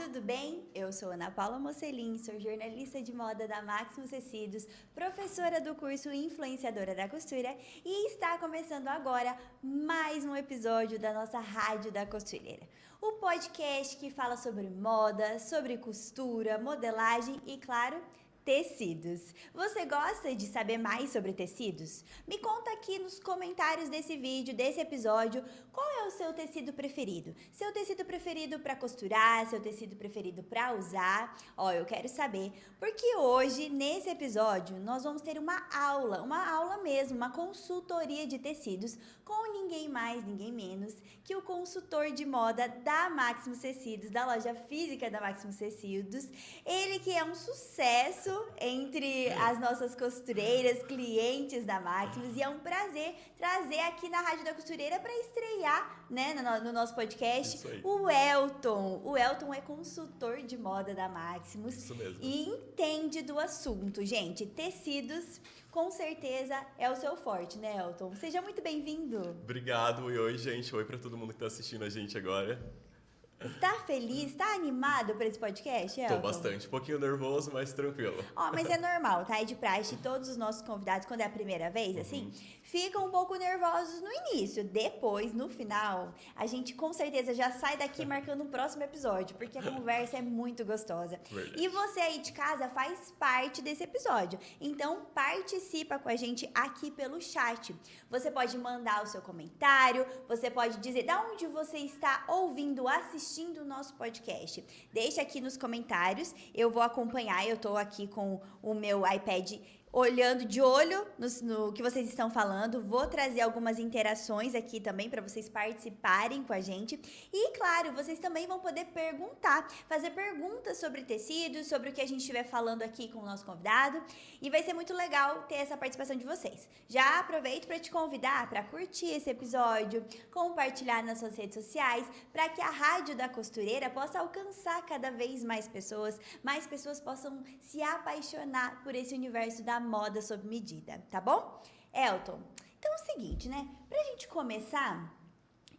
tudo bem? Eu sou Ana Paula Mocelin, sou jornalista de moda da Maximus Tecidos, professora do curso Influenciadora da Costura e está começando agora mais um episódio da nossa Rádio da Costureira. O podcast que fala sobre moda, sobre costura, modelagem e, claro, Tecidos. Você gosta de saber mais sobre tecidos? Me conta aqui nos comentários desse vídeo, desse episódio, qual é o seu tecido preferido? Seu tecido preferido para costurar, seu tecido preferido para usar? Ó, eu quero saber, porque hoje nesse episódio nós vamos ter uma aula, uma aula mesmo, uma consultoria de tecidos com ninguém mais, ninguém menos que o consultor de moda da Maximus Tecidos, da loja física da Maximus Tecidos. Ele que é um sucesso entre as nossas costureiras, clientes da Maximus. E é um prazer trazer aqui na Rádio da Costureira para estrear né, no, no nosso podcast o Elton. O Elton é consultor de moda da Maximus. Isso mesmo. E entende do assunto, gente. Tecidos com certeza é o seu forte, né, Elton? Seja muito bem-vindo. Obrigado e oi, gente. Oi para todo mundo que está assistindo a gente agora. Tá feliz? Tá animado para esse podcast, Elton? Tô bastante. Um pouquinho nervoso, mas tranquilo. Ó, mas é normal, tá? É de praxe. Todos os nossos convidados, quando é a primeira vez, uhum. assim, ficam um pouco nervosos no início. Depois, no final, a gente com certeza já sai daqui marcando um próximo episódio, porque a conversa é muito gostosa. Verdade. E você aí de casa faz parte desse episódio. Então, participa com a gente aqui pelo chat. Você pode mandar o seu comentário, você pode dizer da onde você está ouvindo, assistindo assistindo o nosso podcast. Deixa aqui nos comentários, eu vou acompanhar, eu estou aqui com o meu iPad olhando de olho no, no, que vocês estão falando. Vou trazer algumas interações aqui também para vocês participarem com a gente. E, claro, vocês também vão poder perguntar, fazer perguntas sobre tecidos, sobre o que a gente estiver falando aqui com o nosso convidado. E vai ser muito legal ter essa participação de vocês. Já aproveito para te convidar para curtir esse episódio, compartilhar nas suas redes sociais, para que a Rádio da Costureira possa alcançar cada vez mais pessoas, mais pessoas possam se apaixonar por esse universo da moda sob medida, tá bom? Elton, então é o seguinte, né? Pra gente começar,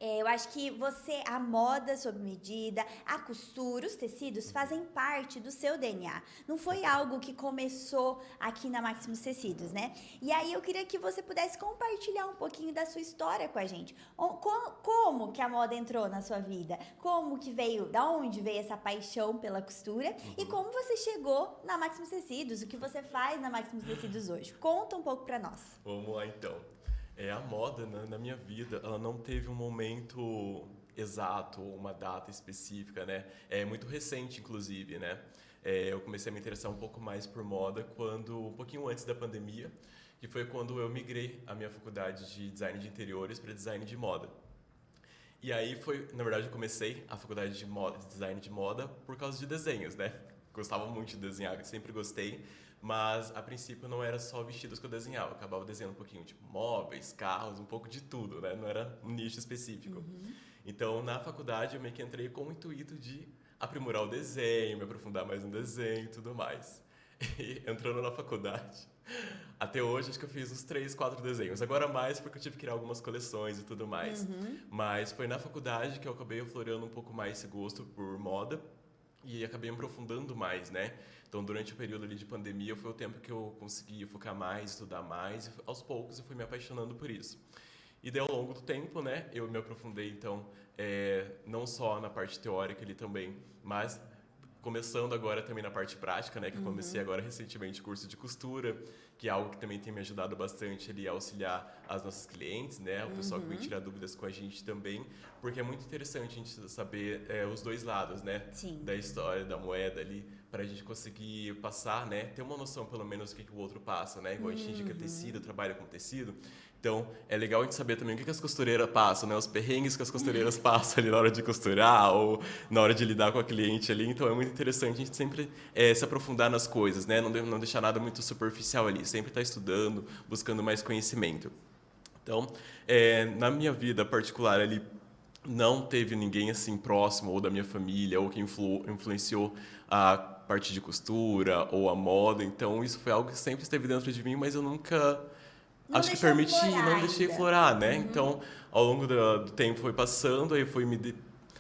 é, eu acho que você, a moda sob medida, a costura, os tecidos fazem parte do seu DNA. Não foi algo que começou aqui na Maximus Tecidos, né? E aí eu queria que você pudesse compartilhar um pouquinho da sua história com a gente. Como que a moda entrou na sua vida? Como que veio, da onde veio essa paixão pela costura? Uhum. E como você chegou na Maximus Tecidos? O que você faz na Maximus Tecidos hoje? Conta um pouco para nós. Vamos lá então é a moda né, na minha vida. Ela não teve um momento exato ou uma data específica né. É muito recente inclusive né. É, eu comecei a me interessar um pouco mais por moda quando um pouquinho antes da pandemia que foi quando eu migrei a minha faculdade de design de interiores para design de moda. E aí foi na verdade eu comecei a faculdade de moda de design de moda por causa de desenhos né. Gostava muito de desenhar sempre gostei mas a princípio não era só vestidos que eu desenhava, eu acabava desenhando um pouquinho de móveis, carros, um pouco de tudo, né? Não era um nicho específico. Uhum. Então, na faculdade, eu meio que entrei com o intuito de aprimorar o desenho, me aprofundar mais no desenho e tudo mais. E entrando na faculdade, até hoje acho que eu fiz uns três, quatro desenhos. Agora mais porque eu tive que criar algumas coleções e tudo mais. Uhum. Mas foi na faculdade que eu acabei aflorando um pouco mais esse gosto por moda e acabei me aprofundando mais, né? Então, durante o período ali de pandemia, foi o tempo que eu consegui focar mais, estudar mais, e aos poucos eu fui me apaixonando por isso. E daí, ao longo do tempo, né, eu me aprofundei, então, é, não só na parte teórica ali também, mas começando agora também na parte prática, né, que eu comecei uhum. agora recentemente curso de costura, que é algo que também tem me ajudado bastante ali a auxiliar as nossas clientes, né, o pessoal uhum. que vem tirar dúvidas com a gente também, porque é muito interessante a gente saber é, os dois lados, né, Sim. da história da moeda ali, para a gente conseguir passar, né, ter uma noção pelo menos do que, que o outro passa, né, igual a gente indica Uhum. tecido, trabalha com tecido, então, é legal a gente saber também o que, as costureiras passam, né? Os perrengues que as costureiras passam ali na hora de costurar ou na hora de lidar com a cliente ali. Então, é muito interessante a gente sempre é, se aprofundar nas coisas, né? Não, não deixar nada muito superficial ali. Sempre estar tá estudando, buscando mais conhecimento. Então, é, na minha vida particular ali, não teve ninguém assim próximo ou da minha família ou que influ, influenciou a parte de costura ou a moda. Então, isso foi algo que sempre esteve dentro de mim, mas eu nunca Não acho que permiti, florar não deixei ainda. florar, né? Uhum. Então, ao longo do, do tempo foi passando, aí foi me de-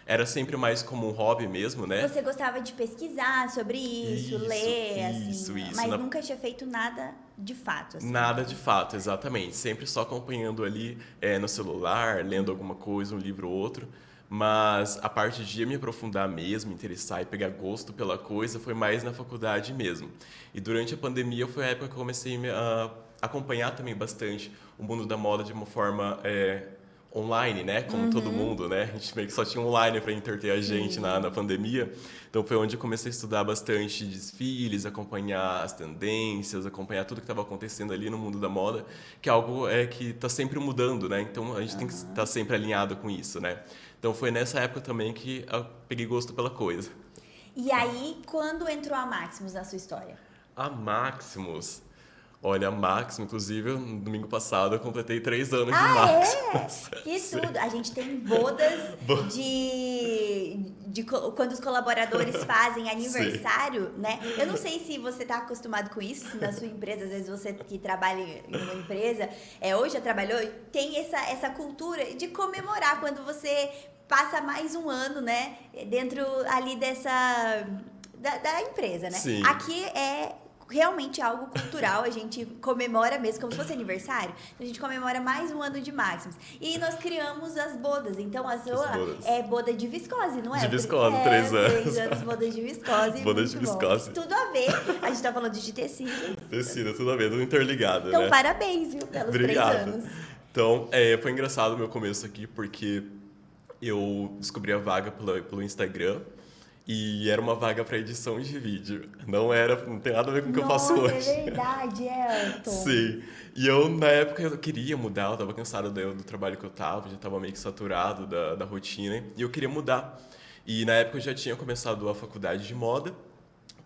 era sempre mais como um hobby mesmo, né? Você gostava de pesquisar sobre isso, Isso, ler, assim, isso, isso. mas Na- nunca tinha feito nada de fato, assim. Nada de fato, exatamente. Sempre só acompanhando ali é, no celular, lendo alguma coisa, um livro ou outro. Mas a parte de me aprofundar mesmo, me interessar e pegar gosto pela coisa foi mais na faculdade mesmo. E durante a pandemia foi a época que eu comecei a me- a acompanhar também bastante o mundo da moda de uma forma é, online, né? Como todo mundo, né? A gente meio que só tinha online para entreter a gente na, na pandemia. Então foi onde eu comecei a estudar bastante desfiles, acompanhar as tendências, acompanhar tudo que estava acontecendo ali no mundo da moda, que é algo é, que está sempre mudando, né? Então a gente tem que estar sempre alinhado com isso, né? Então foi nessa época também que eu peguei gosto pela coisa. E aí, quando entrou a Maximus na sua história? A Maximus. Olha, Maximus, inclusive, no domingo passado eu completei três anos de Ah, Maximus. é? Que tudo! A gente tem bodas de, de quando os colaboradores fazem aniversário, né? Eu não sei se você está acostumado com isso, se na sua empresa, às vezes você que trabalha em uma empresa, é, hoje já trabalhou, tem essa, essa cultura de comemorar quando você passa mais um ano, né? Dentro ali dessa. Da, da empresa, né? Sim. Aqui é realmente algo cultural, a gente comemora mesmo, como se fosse aniversário, a gente comemora mais um ano de Maximus. E nós criamos as bodas, então a sua é boda de viscose, não é? De viscose, é, três anos. Três anos, boda de viscose. Boda de bom. viscose. Tudo a ver, a gente tá falando de tecido. Tecido, tudo a ver, tudo interligado, Então, né? parabéns, viu, pelos Obrigado. três anos. Então, é, foi engraçado o meu começo aqui, porque eu descobri a vaga pelo Instagram e era uma vaga para edição de vídeo. Não era, não tem nada a ver com o que eu faço Nossa, hoje. é verdade, Elton. Sim. E eu, na época, eu queria mudar, eu tava cansado do, do trabalho que eu tava, já tava meio que saturado da, da rotina, e eu queria mudar. E na época eu já tinha começado a faculdade de moda,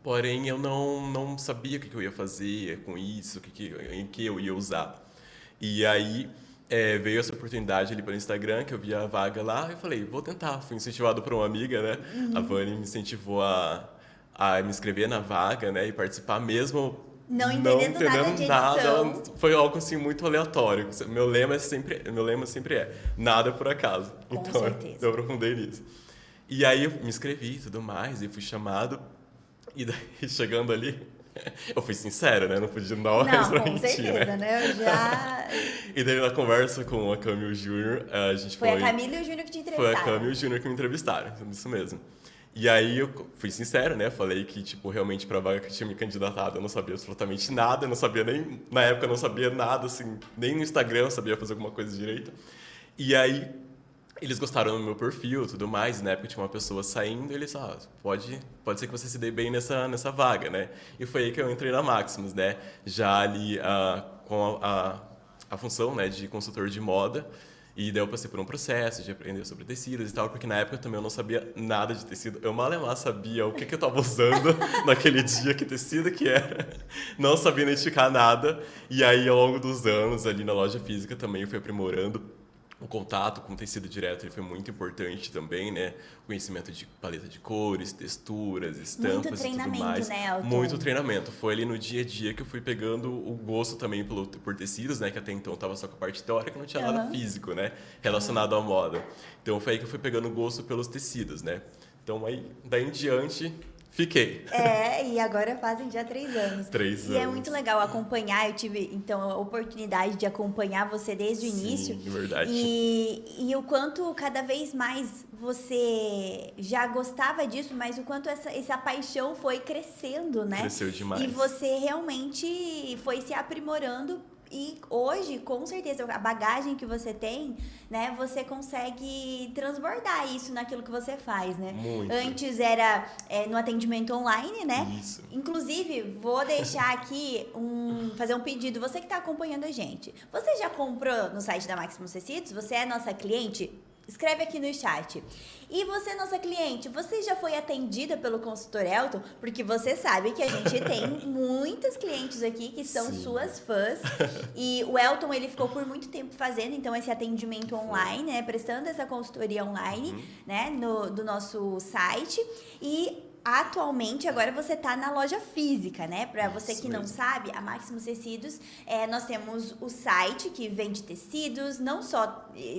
porém eu não, não sabia o que, que eu ia fazer com isso, o que, que, em que eu ia usar. E aí é, veio essa oportunidade ali pelo Instagram, que eu vi a vaga lá, e eu falei, vou tentar. Fui incentivado por uma amiga, né? A Vani me incentivou a, a me inscrever na vaga, né? E participar mesmo Não entendendo nada de edição. foi algo assim muito aleatório. Meu lema é sempre, meu lema sempre é nada por acaso. Com então certeza. eu aprofundei nisso. E aí eu me inscrevi e tudo mais e fui chamado e daí chegando ali eu fui sincero, né? Não podia dar Não, pra com mentir, certeza, né? né? Eu já... E daí na conversa com a Camille Júnior, a gente Foi foi a Camila e o Júnior que te foi entrevistaram. a Cami e o Júnior que me entrevistaram, isso mesmo. E aí eu fui sincero, né? Falei que, tipo, realmente pra vaga que eu tinha me candidatado eu não sabia absolutamente nada, eu não sabia nem... Na época eu não sabia nada, assim, nem no Instagram eu sabia fazer alguma coisa direito. E aí eles gostaram do meu perfil tudo mais, na época tinha uma pessoa saindo e eles, ah, pode, pode ser que você se dê bem nessa, nessa vaga, né? E foi aí que eu entrei na Maximus, né? Já ali ah, com a, a, a função né, de consultor de moda, e daí eu passei por um processo de aprender sobre tecidos e tal, porque na época também eu não sabia nada de tecido. Eu mal e mal sabia o que, que eu estava usando naquele dia, que tecido que era. Não sabia identificar nada. E aí, ao longo dos anos, ali na loja física também eu fui aprimorando o contato com o tecido direto ele foi muito importante também, né? O conhecimento de paleta de cores, texturas, estampas e tudo treinamento, mais. né, Elton? Muito treinamento. Foi ali no dia a dia que eu fui pegando o gosto também pelo, por tecidos, né? Que até então eu tava só com a parte teórica, não tinha nada Aham. físico, né? Relacionado à moda. Então foi aí que eu fui pegando gosto pelos tecidos, né? Então aí, daí em diante, fiquei. É, e agora fazem já três anos. Três E é anos. muito legal acompanhar, eu tive, então, a oportunidade de acompanhar você desde o Sim, início. é verdade. E, e o quanto cada vez mais você já gostava disso, mas o quanto essa, essa paixão foi crescendo, né? Cresceu demais. E você realmente foi se aprimorando e hoje, com certeza, a bagagem que você tem, né, você consegue transbordar isso naquilo que você faz, né? Muito. Antes era é, no atendimento online, né? Isso. Inclusive, vou deixar aqui um fazer um pedido. Você que está acompanhando a gente, você já comprou no site da Maximus Tecidos? Você é nossa cliente? Escreve aqui no chat. E você, nossa cliente, você já foi atendida pelo consultor Elton? Porque você sabe que a gente tem muitas clientes aqui que são Sim. suas fãs. E o Elton, ele ficou por muito tempo fazendo, então, esse atendimento online, né? Prestando essa consultoria online, Uhum. né? No, do nosso site. E atualmente agora você está na loja física, né? Para você Isso que não mesmo. sabe, a Maximus Tecidos, é, nós temos o site que vende tecidos, não só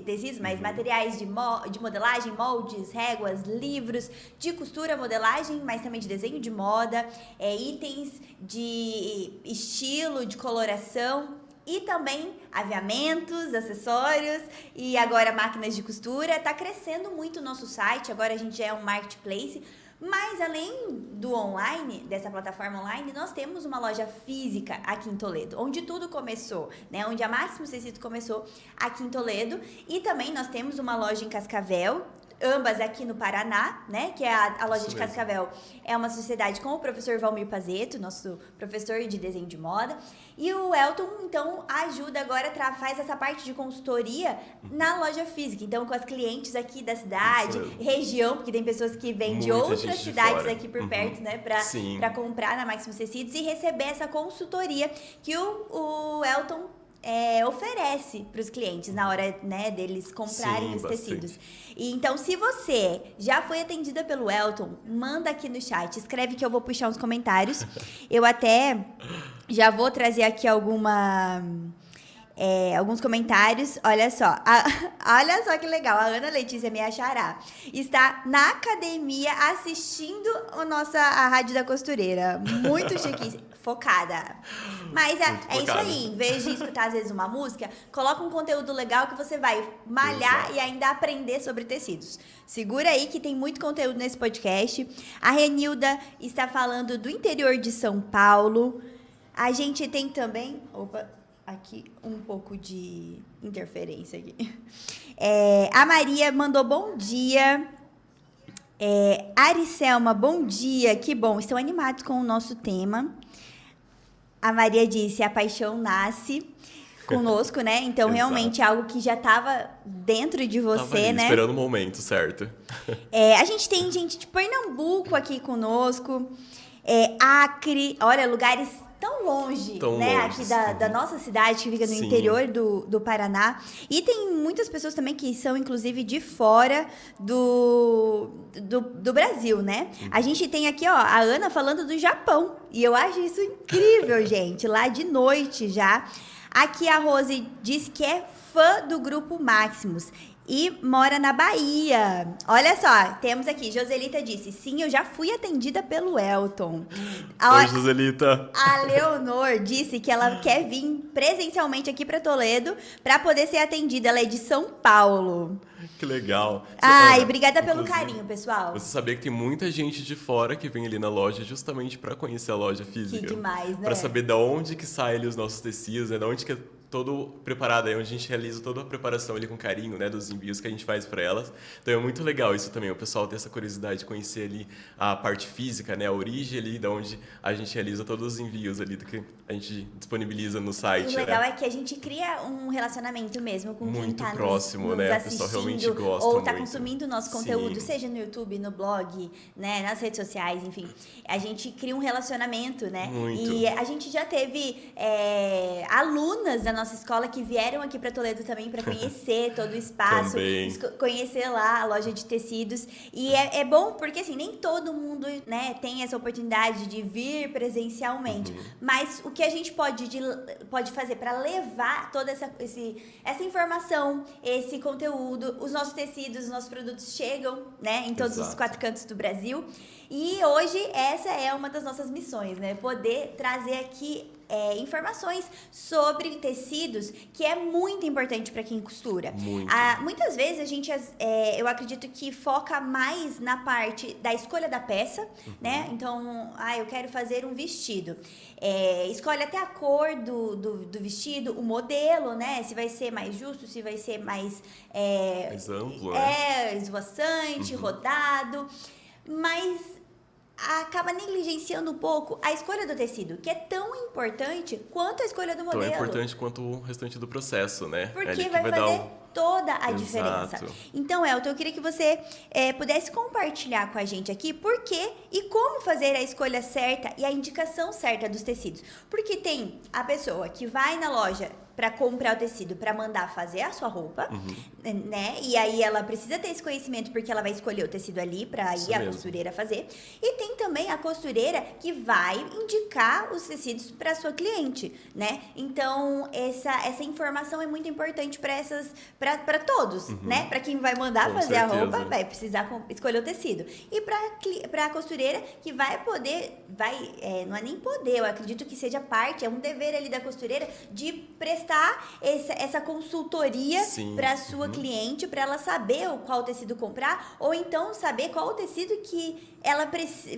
tecidos, Uhum. mas materiais de, mo de modelagem, moldes, réguas, livros de costura, modelagem, mas também de desenho de moda, é, itens de estilo, de coloração. E também aviamentos, acessórios e agora máquinas de costura. Tá crescendo muito o nosso site, agora a gente é um marketplace. Mas além do online, dessa plataforma online, nós temos uma loja física aqui em Toledo, onde tudo começou, né? Onde a Máximo Tecido começou aqui em Toledo. E também nós temos uma loja em Cascavel, ambas aqui no Paraná, né? Que é a, a loja Isso de mesmo. Cascavel. É uma sociedade com o professor Valmir Pazeto, nosso professor de desenho de moda. E o Elton, então, ajuda agora, faz essa parte de consultoria na loja física. Então, com as clientes aqui da cidade, mesmo. região, porque tem pessoas que vêm de Muita outras de cidades fora. aqui por Uhum. perto, né? Pra, Sim. pra comprar na Maximus Tecidos e receber essa consultoria que o, o Elton é, oferece para os clientes na hora né, deles comprarem Sim, os bastante. tecidos. E, então, se você já foi atendida pelo Elton, manda aqui no chat, escreve que eu vou puxar uns comentários. Eu até já vou trazer aqui alguma. É, alguns comentários. Olha só. A- olha só que legal. A Ana Letícia me achará. Está na academia assistindo a nossa a Rádio da Costureira. Muito chique. Focada. Mas é, é isso aí. Em vez de escutar, às vezes, uma música, coloca um conteúdo legal que você vai malhar Exato. e ainda aprender sobre tecidos. Segura aí que tem muito conteúdo nesse podcast. A Renilda está falando do interior de São Paulo. A gente tem também. Opa, aqui um pouco de interferência aqui. É, a Maria mandou bom dia. É, Aricelma, bom dia. Que bom, estão animados com o nosso tema. A Maria disse: a paixão nasce conosco, né? Então, realmente é algo que já estava dentro de Tava você, ali, né? Esperando o momento, certo? É, a gente tem gente de Pernambuco aqui conosco, é, Acre, olha, lugares tão longe, Tão né? longe, aqui da, da nossa cidade, que fica no Sim. interior do, do Paraná. E tem muitas pessoas também que são, inclusive, de fora do, do, do Brasil, né? A gente tem aqui, ó, a Ana falando do Japão. E eu acho isso incrível, gente. Lá de noite já. Aqui a Rose disse que é fã do grupo Maximus e mora na Bahia. Olha só, temos aqui, Joselita disse: sim, eu já fui atendida pelo Elton. A, Oi, Joselita. a Leonor disse que ela quer vir presencialmente aqui para Toledo para poder ser atendida. Ela é de São Paulo. Que legal. Ai, Ana, obrigada pelo carinho, pessoal. Você sabia que tem muita gente de fora que vem ali na loja justamente para conhecer a loja física? Que demais, né? Para saber da onde que saem os nossos tecidos, né? Da onde que todo preparado, aí onde a gente realiza toda a preparação ali com carinho, né, dos envios que a gente faz para elas. Então é muito legal isso também, o pessoal ter essa curiosidade de conhecer ali a parte física, né, a origem ali da onde a gente realiza todos os envios ali do que a gente disponibiliza no O site, legal né? é que a gente cria um relacionamento mesmo com quem Muito tá nos- próximo, nos, né? O pessoal realmente gosta ou tá muito. consumindo o nosso conteúdo, Sim. seja no YouTube, no blog, né, nas redes sociais, enfim. A gente cria um relacionamento, né? Muito. E a gente já teve é, alunas da nossa escola que vieram aqui para Toledo também para conhecer todo o espaço, conhecer lá a loja de tecidos. E é, é bom porque assim, nem todo mundo, né, tem essa oportunidade de vir presencialmente. Uhum. Mas o que a gente pode, de- pode fazer para levar toda essa, esse, essa informação, esse conteúdo, os nossos tecidos, os nossos produtos chegam, né, em todos os Exato. quatro cantos do Brasil. E hoje essa é uma das nossas missões, né? Poder trazer aqui é, informações sobre tecidos, que é muito importante para quem costura. Ah, muitas vezes a gente, é, eu acredito que foca mais na parte da escolha da peça, Uhum. né? Então, ah, eu quero fazer um vestido. É, escolhe até a cor do, do, do vestido, o modelo, né? Se vai ser mais justo, se vai ser mais. É, Mais amplo, né? é, esvoaçante, Uhum. rodado. Mas acaba negligenciando um pouco a escolha do tecido, que é tão importante quanto a escolha do Tão modelo. importante quanto o restante do processo, né? É Porque que vai, dar fazer um- toda a Exato. diferença. Então, Elton, eu queria que você eh, pudesse compartilhar com a gente aqui por que e como fazer a escolha certa e a indicação certa dos tecidos. Porque tem a pessoa que vai na loja para comprar o tecido, para mandar fazer a sua roupa, Uhum. né? E aí ela precisa ter esse conhecimento porque ela vai escolher o tecido ali para ir a mesmo. costureira fazer. E tem também a costureira que vai indicar os tecidos para sua cliente, né? Então, essa, essa informação é muito importante para essas para todos, né? Para quem vai mandar Uhum. Com fazer a certeza. roupa, vai precisar escolher o tecido. E para a costureira que vai poder, vai, é, não é nem poder, eu acredito que seja parte, é um dever ali da costureira de prestar essa, essa consultoria para a sua Uhum. cliente, para ela saber o- qual tecido comprar, ou então saber qual o tecido que ela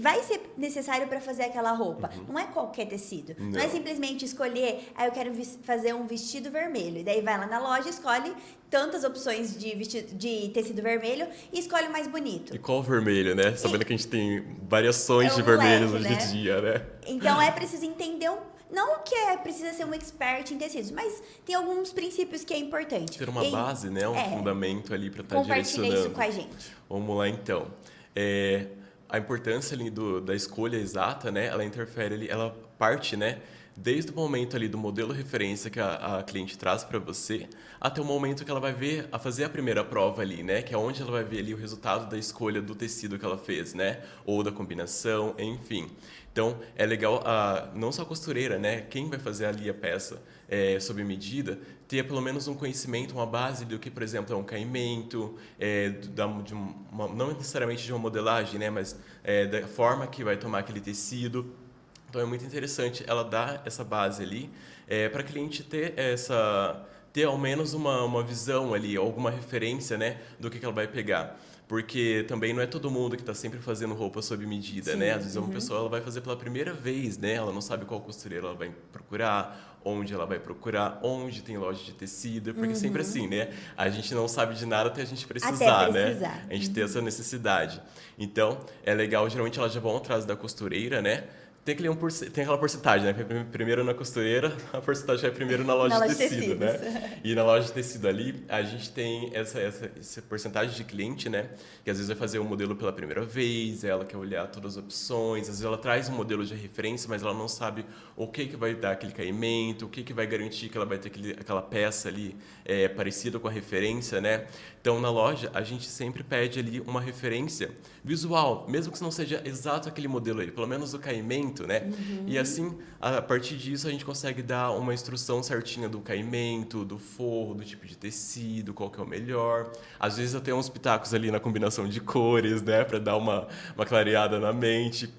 vai ser necessário para fazer aquela roupa. Não é qualquer tecido. Não, é Uhum. Não. simplesmente escolher, ah, eu quero fazer um vestido vermelho. E daí vai lá na loja, escolhe tantas opções de, vestido, de tecido vermelho e escolhe o mais bonito. E qual vermelho, né? Sabendo que a gente tem variações É de um vermelhos leque, hoje né? em dia, né? Então é preciso entender um. Não que é precisa ser um expert em tecidos, mas tem alguns princípios que é importante. Ter uma E base, né? Um é. fundamento ali para estar Compartilha direcionando. isso com a gente. Vamos lá então. É, a importância ali do, da escolha exata, né? Ela interfere ali, ela parte, né? Desde o momento ali do modelo referência que a, a cliente traz para você, até o momento que ela vai ver a fazer a primeira prova ali, né? Que é onde ela vai ver ali o resultado da escolha do tecido que ela fez, né? Ou da combinação, enfim. Então é legal a não só a costureira, né? Quem vai fazer ali a peça é, sob medida ter pelo menos um conhecimento, uma base do que, por exemplo, é um caimento, é, da, de uma, não necessariamente de uma modelagem, né? Mas é, da forma que vai tomar aquele tecido. Então é muito interessante ela dar essa base ali é, para a cliente ter essa ter ao menos uma, uma visão ali, alguma referência, né, do que, que ela vai pegar. Porque também não é todo mundo que está sempre fazendo roupa sob medida, Sim, né? Às vezes uma pessoa ela vai fazer pela primeira vez, né? Ela não sabe qual costureira ela vai procurar, onde ela vai procurar, onde tem loja de tecido, porque sempre assim, né? A gente não sabe de nada até a gente precisar, né? precisar. A gente tem essa necessidade. Então, é legal, geralmente elas já vão atrás da costureira, né? Tem, aquele um tem aquela porcentagem, né? Prim- Primeiro na costureira, a porcentagem é primeiro na loja Na de loja de tecido, tecidos. né? E na loja de tecido ali, a gente tem essa, essa, essa porcentagem de cliente, né? Que às vezes vai fazer o modelo pela primeira vez, ela quer olhar todas as opções, às vezes ela traz um modelo de referência, mas ela não sabe o que, que vai dar aquele caimento, o que, que vai garantir que ela vai ter aquele, aquela peça ali é, parecida com a referência, né? Então, na loja, a gente sempre pede ali uma referência visual, mesmo que não seja exato aquele modelo ali, pelo menos o caimento, né? E assim, a partir disso, a gente consegue dar uma instrução certinha do caimento, do forro, do tipo de tecido, qual que é o melhor. Às vezes eu tenho uns pitacos ali na combinação de cores, né? Para dar uma, uma clareada na mente.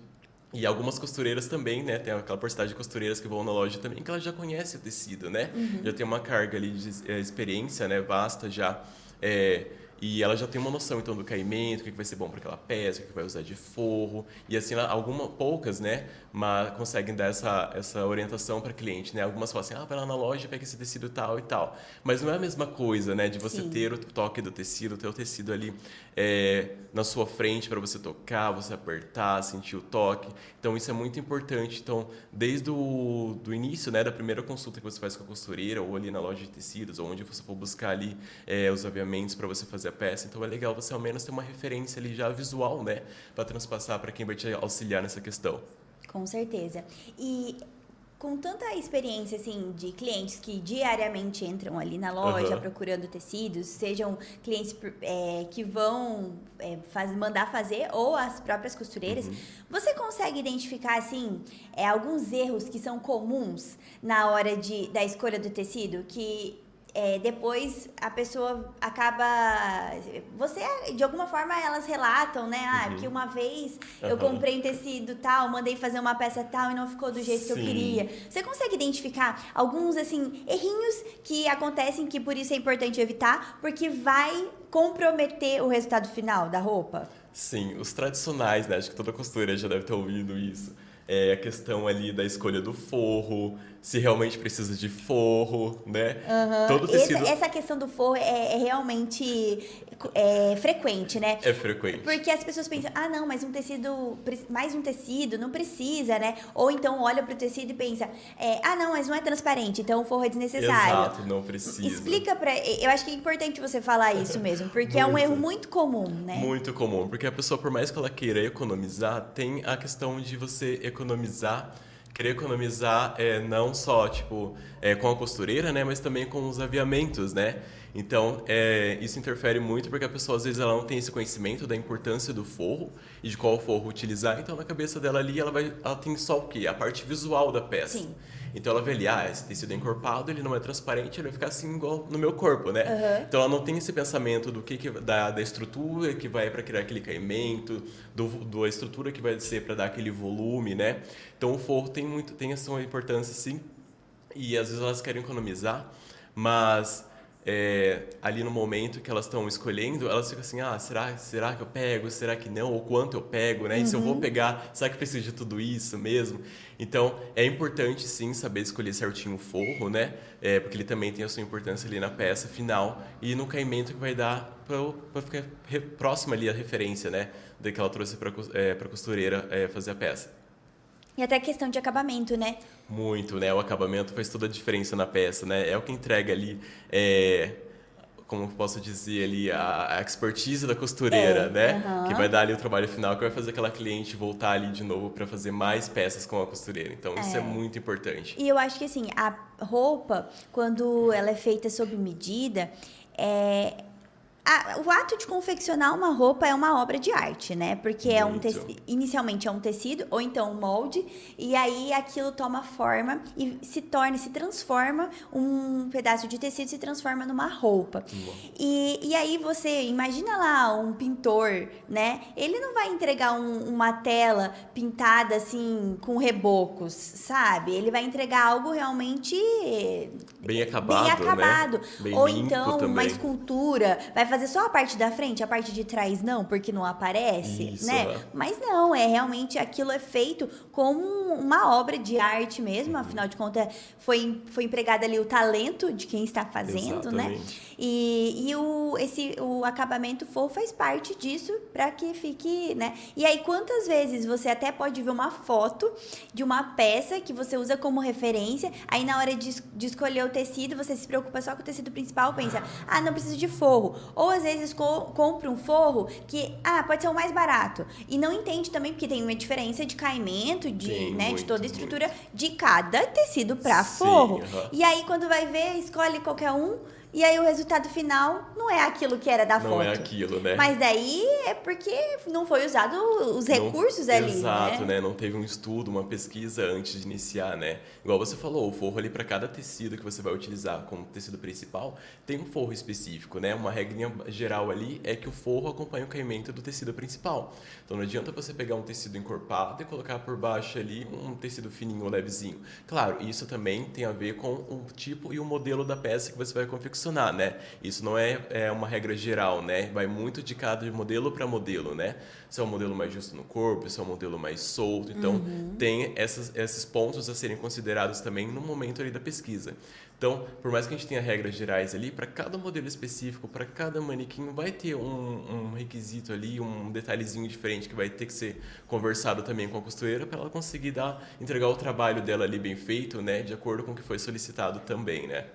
E algumas costureiras também, né? Tem aquela porcentagem de costureiras que vão na loja também, que elas já conhecem o tecido, né? Já tem uma carga ali de eh, experiência, né? Vasta já. É, e ela já tem uma noção, então, do caimento, o que vai ser bom para aquela peça, o que que vai usar de forro. E assim, algumas poucas, né? Mas conseguem dar essa, essa orientação para cliente, né? Algumas falam assim, ah, vai lá na loja, pega esse tecido tal e tal. Mas não é a mesma coisa, né? De você Sim. ter o toque do tecido, ter o tecido ali é, na sua frente para você tocar, você apertar, sentir o toque. Então, isso é muito importante. Então, desde o do início, né? Da primeira consulta que você faz com a costureira ou ali na loja de tecidos, ou onde você for buscar ali é, os aviamentos para você fazer a peça. Então, é legal você ao menos ter uma referência ali já visual, né? Para transpassar para quem vai te auxiliar nessa questão. Com certeza. E com tanta experiência assim de clientes que diariamente entram ali na loja Aham. procurando tecidos, sejam clientes é, que vão é, faz- mandar fazer ou as próprias costureiras, Uhum. você consegue identificar assim é, alguns erros que são comuns na hora de, da escolha do tecido que é, depois a pessoa acaba. Você, de alguma forma, elas relatam, né? Ah, Uhum. que uma vez eu Aham. comprei um tecido tal, mandei fazer uma peça tal e não ficou do jeito que eu Sim. queria. Você consegue identificar alguns, assim, errinhos que acontecem que por isso é importante evitar, porque vai comprometer o resultado final da roupa? Sim, os tradicionais, né? Acho que toda costureira já deve ter ouvido isso. É a questão ali da escolha do forro, se realmente precisa de forro, né? Todo Essa, tecido essa questão do forro é, é realmente é, frequente, né? é frequente. Porque as pessoas pensam, ah, não, mas um tecido, mais um tecido, não precisa, né? Ou então olha pro tecido e pensa, é, ah, não, mas não é transparente, então o forro é desnecessário. Exato, não precisa. Explica pra. Eu acho que é importante você falar isso mesmo, porque é um erro muito comum, né? Muito comum, porque a pessoa, por mais que ela queira economizar, tem a questão de você economizar Querer economizar é não só, tipo, é, com a costureira, né? Mas também com os aviamentos, né? Então, é, isso interfere muito porque a pessoa, às vezes, ela não tem esse conhecimento da importância do forro e de qual forro utilizar. Então, na cabeça dela ali, ela, vai, ela tem só o quê? A parte visual da peça. Sim. Então ela vê ali, ah, esse tecido é encorpado, ele não é transparente, ele vai ficar assim igual no meu corpo, né? Uhum. Então ela não tem esse pensamento do que, que da, da estrutura que vai para criar aquele caimento, do, da estrutura que vai ser para dar aquele volume, né? Então o forro tem muito tem essa importância sim. E às vezes elas querem economizar, mas é, ali no momento que elas estão escolhendo, elas ficam assim, ah, será, será que eu pego? Será que não? Ou quanto eu pego, né? E se eu vou uhum. pegar, será que precisa de tudo isso mesmo? Então, é importante sim saber escolher certinho o forro, né? É, porque ele também tem a sua importância ali na peça final e no caimento que vai dar para ficar próximo ali a referência, né? Da que ela trouxe para é, a costureira é, fazer a peça. E até a questão de acabamento, né? Muito, né? O acabamento faz toda a diferença na peça, né? É o que entrega ali, é, como posso dizer ali, a, a expertise da costureira, é, né? Que vai dar ali o trabalho final, que vai fazer aquela cliente voltar ali de novo para fazer mais peças com a costureira. Então, isso é. é muito importante. E eu acho que, assim, a roupa, quando ela é feita sob medida, é, a, o ato de confeccionar uma roupa é uma obra de arte, né? Porque é um inicialmente é um tecido ou então um molde e aí aquilo toma forma e se torna, se transforma um pedaço de tecido se transforma numa roupa. E, e aí você imagina lá um pintor, né? Ele não vai entregar um, uma tela pintada assim com rebocos, sabe? Ele vai entregar algo realmente bem acabado, bem acabado. Né? Bem ou então também. uma escultura vai fazer fazer só a parte da frente, a parte de trás não, porque não aparece, Isso, né? É. Mas não, é realmente aquilo é feito como uma obra de arte mesmo, afinal de contas foi, foi empregado ali o talento de quem está fazendo, né? Exatamente. né? E, e o, esse, o acabamento fofo faz parte disso para que fique, né? E aí, quantas vezes você até pode ver uma foto de uma peça que você usa como referência, aí na hora de, de escolher o tecido, você se preocupa só com o tecido principal, pensa, ah, não preciso de forro. Ou às vezes co compra um forro que, ah, pode ser o mais barato. E não entende também, porque tem uma diferença de caimento, de, Sim, né, muito, de toda a estrutura muito. de cada tecido para forro. E aí, quando vai ver, escolhe qualquer um e aí o resultado final não é aquilo que era da não foto. Não é aquilo, né? Mas daí é porque não foi usado os recursos não, ali, Exato, né? né? Não teve um estudo, uma pesquisa antes de iniciar, né? Igual você falou, o forro ali para cada tecido que você vai utilizar como tecido principal, tem um forro específico, né? Uma regra geral ali é que o forro acompanha o caimento do tecido principal. Então não adianta você pegar um tecido encorpado e colocar por baixo ali um tecido fininho ou levezinho. Claro, isso também tem a ver com o tipo e o modelo da peça que você vai confeccionar confeccionar, né? Isso não é, é uma regra geral, né? Vai muito de cada modelo para modelo, né? Se é um modelo mais justo no corpo, se é um modelo mais solto. Então, uhum. tem essas, esses pontos a serem considerados também no momento ali da pesquisa. Então, por mais que a gente tenha regras gerais ali, para cada modelo específico, para cada manequim, vai ter um, um, requisito ali, um detalhezinho diferente que vai ter que ser conversado também com a costureira para ela conseguir dar, entregar o trabalho dela ali bem feito, né, de acordo com o que foi solicitado também, né?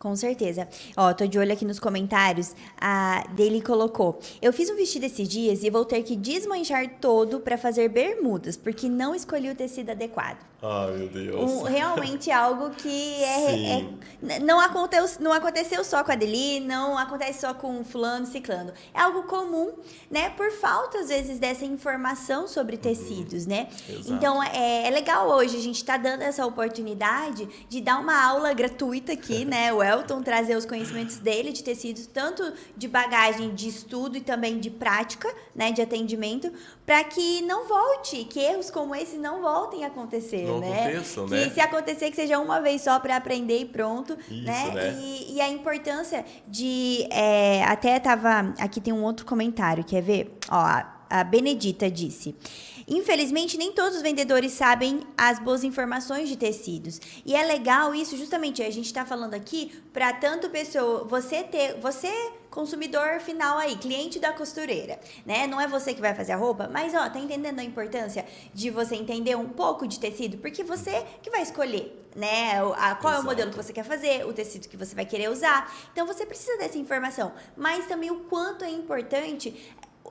Com certeza. Ó, tô de olho aqui nos comentários. A dele colocou: Eu fiz um vestido esses dias e vou ter que desmanchar todo para fazer bermudas, porque não escolhi o tecido adequado. Ai, meu Deus. Um, realmente algo que é, é, não, aconteceu, não aconteceu só com a Deli, não acontece só com fulano, ciclano. É algo comum, né? Por falta, às vezes, dessa informação sobre uhum. tecidos, uhum. né? Exato. Então, é, é, legal hoje a gente tá dando essa oportunidade de dar uma aula gratuita aqui, né? O Elton trazer os conhecimentos dele de tecidos, tanto de bagagem de estudo e também de prática, né, de atendimento, para que não volte, que erros como esse não voltem a acontecer, não né? Aconteçam, né? Que se acontecer que seja uma vez só para aprender e pronto, Isso, né? né? E, e, a importância de é, até tava aqui tem um outro comentário, quer ver? Ó, a Benedita disse: Infelizmente, nem todos os vendedores sabem as boas informações de tecidos. E é legal isso, justamente, a gente está falando aqui para tanto pessoa, você ter, você consumidor final aí, cliente da costureira, né? Não é você que vai fazer a roupa, mas ó, tá entendendo a importância de você entender um pouco de tecido, porque você que vai escolher né? A, qual Exato. é o modelo que você quer fazer, o tecido que você vai querer usar. Então você precisa dessa informação. Mas também o quanto é importante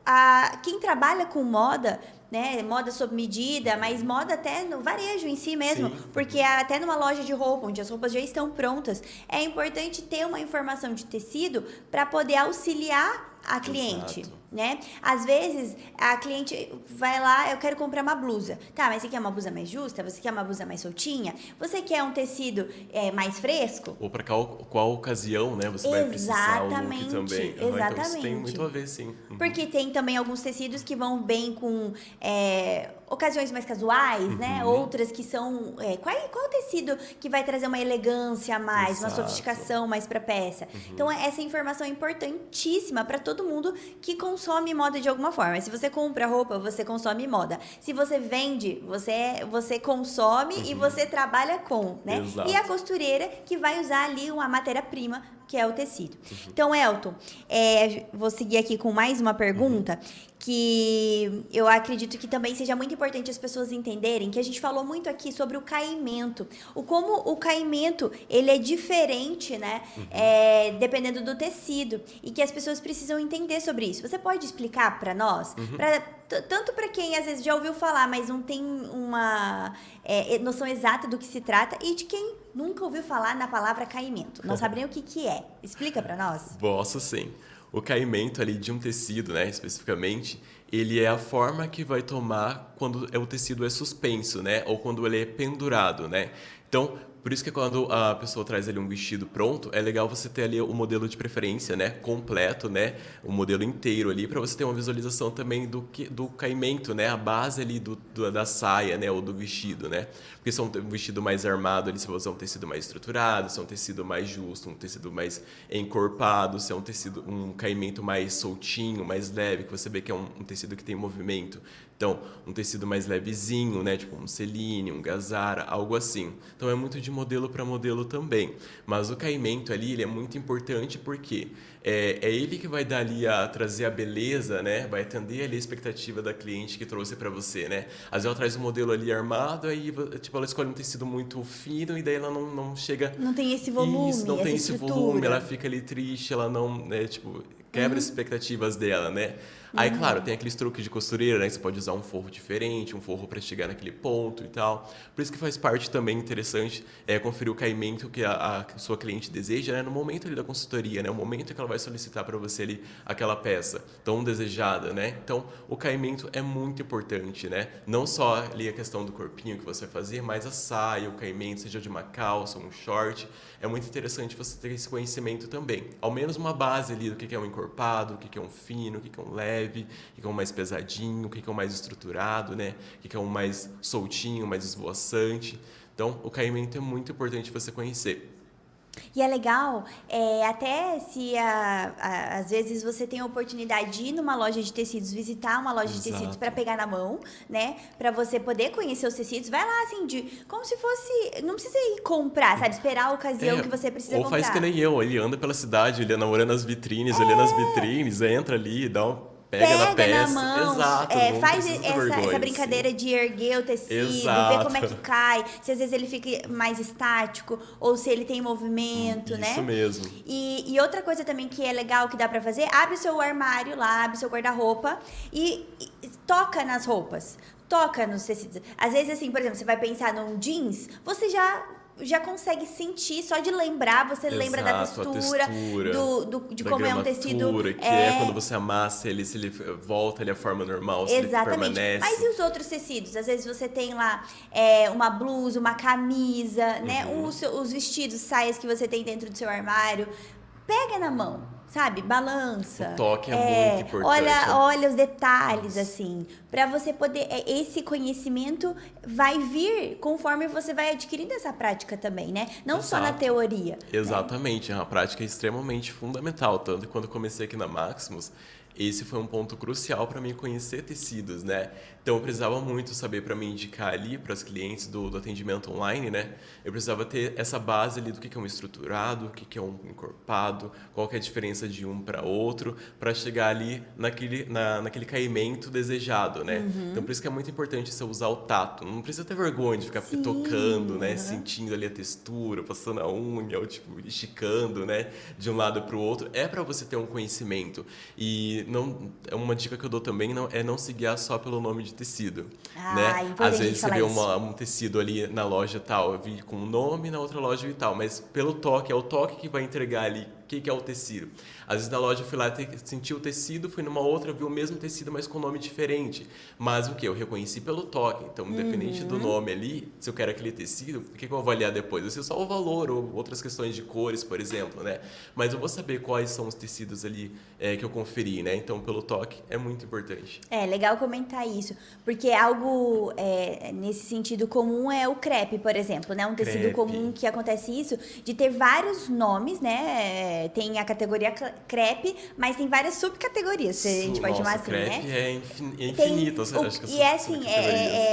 a, quem trabalha com moda né, moda sob medida, mas moda até no varejo em si mesmo, Sim. porque até numa loja de roupa, onde as roupas já estão prontas, é importante ter uma informação de tecido para poder auxiliar a cliente. Exato né? Às vezes a cliente vai lá, eu quero comprar uma blusa. Tá, mas você quer uma blusa mais justa? Você quer uma blusa mais soltinha? Você quer um tecido é, mais fresco? Ou para qual, qual ocasião, né? Você vai precisar o look também. Exatamente. Então isso tem muito a ver, sim. Uhum. Porque tem também alguns tecidos que vão bem com é, ocasiões mais casuais, né? uhum. né? Outras que são. É, qual, qual tecido que vai trazer uma elegância a mais, Exato. uma sofisticação mais para peça? Uhum. Então, essa informação é importantíssima para todo mundo que consome moda de alguma forma. Se você compra roupa, você consome moda. Se você vende, você, você consome uhum. e você trabalha com, né? Exato. E a costureira que vai usar ali uma matéria-prima que é o tecido. Uhum. Então, Elton, é, vou seguir aqui com mais uma pergunta. Uhum que eu acredito que também seja muito importante as pessoas entenderem que a gente falou muito aqui sobre o caimento, o como o caimento ele é diferente, né, uhum. é, dependendo do tecido e que as pessoas precisam entender sobre isso. Você pode explicar para nós, uhum. pra, tanto para quem às vezes já ouviu falar, mas não tem uma é, noção exata do que se trata e de quem nunca ouviu falar na palavra caimento, não sabe nem o que que é. Explica para nós. Posso sim o caimento ali de um tecido, né, especificamente, ele é a forma que vai tomar quando o tecido é suspenso, né, ou quando ele é pendurado, né. Então, por isso que quando a pessoa traz ali um vestido pronto, é legal você ter ali o modelo de preferência, né, completo, né, o modelo inteiro ali para você ter uma visualização também do que do caimento, né, a base ali do, do, da saia, né, ou do vestido, né? Porque se é um vestido mais armado, ali você vai usar um tecido mais estruturado, se é um tecido mais justo, um tecido mais encorpado, se é um tecido um caimento mais soltinho, mais leve, que você vê que é um, um tecido que tem movimento. Então, um tecido mais levezinho, né? Tipo um celine, um gazara, algo assim. Então, é muito de modelo para modelo também. Mas o caimento ali, ele é muito importante porque é, é ele que vai dar ali a trazer a beleza, né? Vai atender ali a expectativa da cliente que trouxe para você, né? Às vezes ela traz um modelo ali armado, aí tipo ela escolhe um tecido muito fino e daí ela não, não chega não tem esse volume, isso, não tem esse estrutura. volume, ela fica ali triste, ela não, né, tipo quebra uhum. as expectativas dela, né? Aí, uhum. claro, tem aqueles truques de costureira, né? Você pode usar um forro diferente, um forro para chegar naquele ponto e tal. Por isso que faz parte também interessante é, conferir o caimento que a, a sua cliente deseja, né? No momento ali da consultoria, né? O momento que ela vai solicitar para você ali aquela peça tão desejada, né? Então, o caimento é muito importante, né? Não só ali a questão do corpinho que você vai fazer, mas a saia, o caimento, seja de uma calça, um short. É muito interessante você ter esse conhecimento também. Ao menos uma base ali do que é um encorpado, o que é um fino, o que é um leve leve, o que é um mais pesadinho, o que é um mais estruturado, né? O que é um mais soltinho, mais esvoaçante. Então, o caimento é muito importante você conhecer. E é legal, é, até se a, a, às vezes você tem a oportunidade de ir numa loja de tecidos, visitar uma loja Exato. de tecidos para pegar na mão, né? Para você poder conhecer os tecidos, vai lá assim, de como se fosse. Não precisa ir comprar, sabe? Esperar a ocasião é, que você precisa ou comprar. Ou faz que nem eu, ele anda pela cidade, ele namorando as vitrines, é. olhando as vitrines, entra ali, dá um Pega, pega na, peça. na mão, Exato, é, faz essa, essa brincadeira de erguer o tecido, Exato. ver como é que cai, se às vezes ele fica mais estático ou se ele tem movimento, Isso né? Isso mesmo. E, e, outra coisa também que é legal que dá para fazer, abre o seu armário lá, abre o seu guarda-roupa e, e toca nas roupas toca nos tecidos. Às vezes, assim, por exemplo, você vai pensar num jeans, você já já consegue sentir, só de lembrar, você Exato, lembra da textura, textura do, do, de como é um tecido. Que é... é... quando você amassa ele, se ele volta ele a forma normal, se Exatamente. ele permanece. Mas e os outros tecidos? Às vezes você tem lá é, uma blusa, uma camisa, né? uhum. né? Os, os vestidos, saias que você tem dentro do seu armário. Pega na mão sabe, balança. O toque é, é muito importante. Olha, olha os detalhes, assim, para você poder. É, esse conhecimento vai vir conforme você vai adquirindo essa prática também, né? Não Exato. só na teoria. Né? Exatamente, né? é uma prática extremamente fundamental. Tanto que quando comecei aqui na Maximus, esse foi um ponto crucial para mim conhecer tecidos, né? Então eu precisava muito saber para me indicar ali para os clientes do, do, atendimento online, né? Eu precisava ter essa base ali do que é um estruturado, o que é um encorpado, qual é a diferença de um para outro, para chegar ali naquele, na, naquele caimento desejado, né? Uhum. Então por isso que é muito importante você usar o tato. Não precisa ter vergonha de ficar Sim. tocando, né? Uhum. Sentindo ali a textura, passando a unha, ou tipo esticando, né? De um lado para o outro. É para você ter um conhecimento. E não é uma dica que eu dou também não é não se guiar só pelo nome de tecido, Ah, né? importante Às vezes você vê uma- um tecido ali na loja tal, eu vi com um nome, na outra loja e tal, mas pelo toque, é o toque que vai entregar ali o que, que é o tecido. Às vezes na loja eu fui lá, te, senti o tecido, fui numa outra, vi o mesmo tecido, mas com nome diferente. Mas o que? Eu reconheci pelo toque. Então, independente Uhum. do nome ali, se eu quero aquele tecido, o que, que eu vou avaliar depois? Eu sei só o valor ou outras questões de cores, por exemplo, né? Mas eu vou saber quais são os tecidos ali é, que eu conferi, né? Então, pelo toque é muito importante. É, legal comentar isso, porque algo é, nesse sentido comum é o crepe, por exemplo, né? Um tecido Crepe. comum que acontece isso, de ter vários nomes, né? Tem a categoria crepe, mas tem várias subcategorias, se a gente pode chamar assim, crepe né? é, infin- é Tem infinito, o- e é assim, é-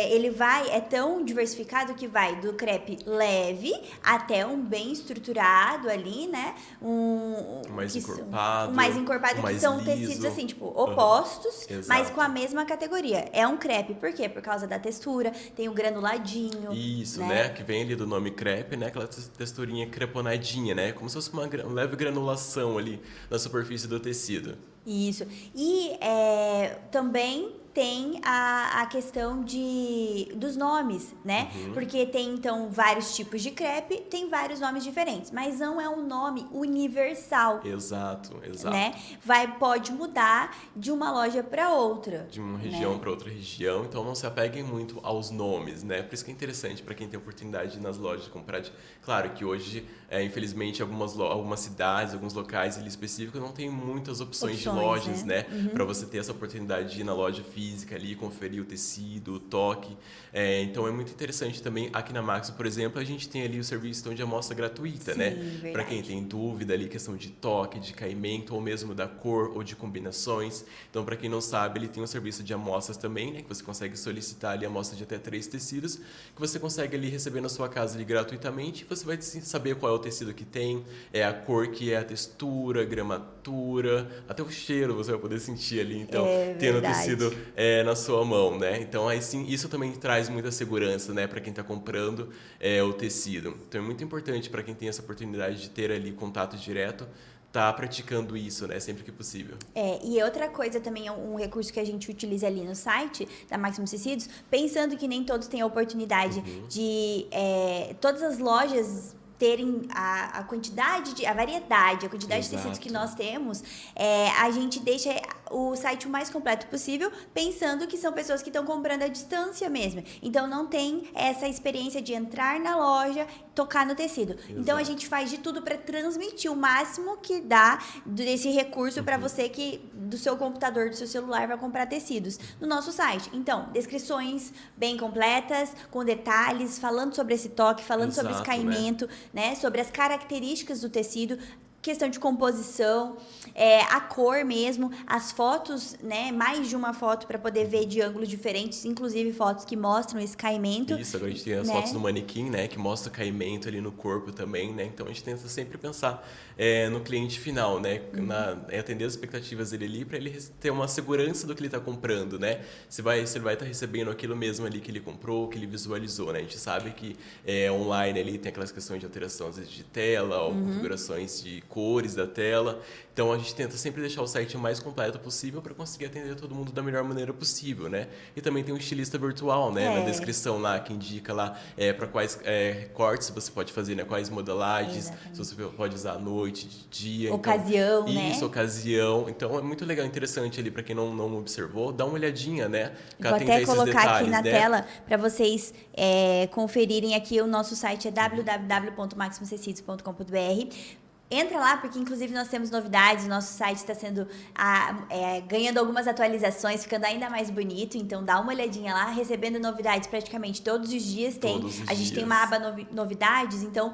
é- ele vai, é tão diversificado que vai do crepe leve até um bem estruturado ali, né? Um, mais encorpado, um mais encorpado, um que mais são liso. tecidos assim, tipo, opostos, mas Exato. com a mesma categoria. É um crepe, por quê? Por causa da textura, tem o granuladinho. Isso, né? né? Que vem ali do nome crepe, né? Aquela texturinha creponadinha, né? Como se fosse uma gra- leve granulação ali na superfície do tecido. Isso. E é, também tem a, a questão de dos nomes, né? Uhum. Porque tem, então, vários tipos de crepe, tem vários nomes diferentes, mas não é um nome universal, Exato, exato. né? Vai, pode mudar de uma loja para outra. De uma região Né? para outra região, então não se apeguem muito aos nomes, né? Por isso que é interessante para quem tem oportunidade de ir nas lojas comprar. de- Claro que hoje, é, infelizmente, algumas, algumas cidades, alguns locais ali específicos não tem muitas opções, de Opções, lojas, né? né? Para você ter essa oportunidade de ir na loja física ali, conferir o tecido, o toque. É, então é muito interessante também. Aqui na Max, por exemplo, a gente tem ali o serviço então, de amostra gratuita, Sim, né? Para quem tem dúvida ali, questão de toque, de caimento, ou mesmo da cor ou de combinações. Então, para quem não sabe, ele tem um serviço de amostras também, né? Que você consegue solicitar ali amostra de até três tecidos, que você consegue ali receber na sua casa ali gratuitamente. Você vai saber qual é o tecido que tem, é a cor que é a textura, gramatura, até o cheiro você vai poder sentir ali. Então, É tendo o tecido é, na sua mão, né? Então, aí sim, isso também traz muita segurança, né? Para quem está comprando é, o tecido. Então, é muito importante para quem tem essa oportunidade de ter ali contato direto, tá praticando isso, né? Sempre que possível. É, e outra coisa também, é um um recurso que a gente utiliza ali no site da Maximus Tecidos, pensando que nem todos têm a oportunidade Uhum. de é, todas as lojas terem a, a quantidade de a variedade, a quantidade de tecidos Exato. que nós temos, é, a gente deixa o site o mais completo possível, pensando que são pessoas que estão comprando à distância mesmo. Então não tem essa experiência de entrar na loja, tocar no tecido. Então a Exato. gente faz de tudo para transmitir o máximo que dá desse recurso para você que do seu computador, do seu celular vai comprar tecidos no nosso site. Então, descrições bem completas, com detalhes, falando sobre esse toque, falando sobre esse Exato, né? caimento, né? Sobre as características do tecido, questão de composição, é, a cor mesmo, as fotos, né? Mais de uma foto para poder ver de ângulos diferentes, inclusive fotos que mostram esse caimento. Isso, agora a gente tem as né? fotos do manequim, né? Que mostra o caimento ali no corpo também, né? Então a gente tenta sempre pensar é, no cliente final, né? Uhum. Na, em atender as expectativas dele ali para ele ter uma segurança do que ele está comprando, né? Se, vai, se ele vai estar recebendo aquilo mesmo ali que ele comprou, que ele visualizou, né? A gente sabe que é, online ali tem aquelas questões de alteração às vezes de tela ou Uhum. configurações de cores da tela. Então a gente tenta sempre deixar o site o mais completo possível para conseguir atender todo mundo da melhor maneira possível, né? E também tem um estilista virtual, né? É. Na descrição lá que indica lá é, para quais é, cortes você pode fazer, né? Quais modelagens, Exatamente. se você pode usar à noite, de dia. Ocasião, então, né? Isso, ocasião. Então é muito legal, interessante ali para quem não, não observou, dá uma olhadinha, né? Vou até colocar aqui detalhes, na né? tela para vocês é, conferirem aqui. O nosso site é www.maximumtecidos.com.br. Entra lá, porque inclusive nós temos novidades, o nosso site está sendo ah, é, ganhando algumas atualizações, ficando ainda mais bonito. Então dá uma olhadinha lá, recebendo novidades praticamente todos os dias. Tem, Todos os a gente tem uma aba novi- novidades, então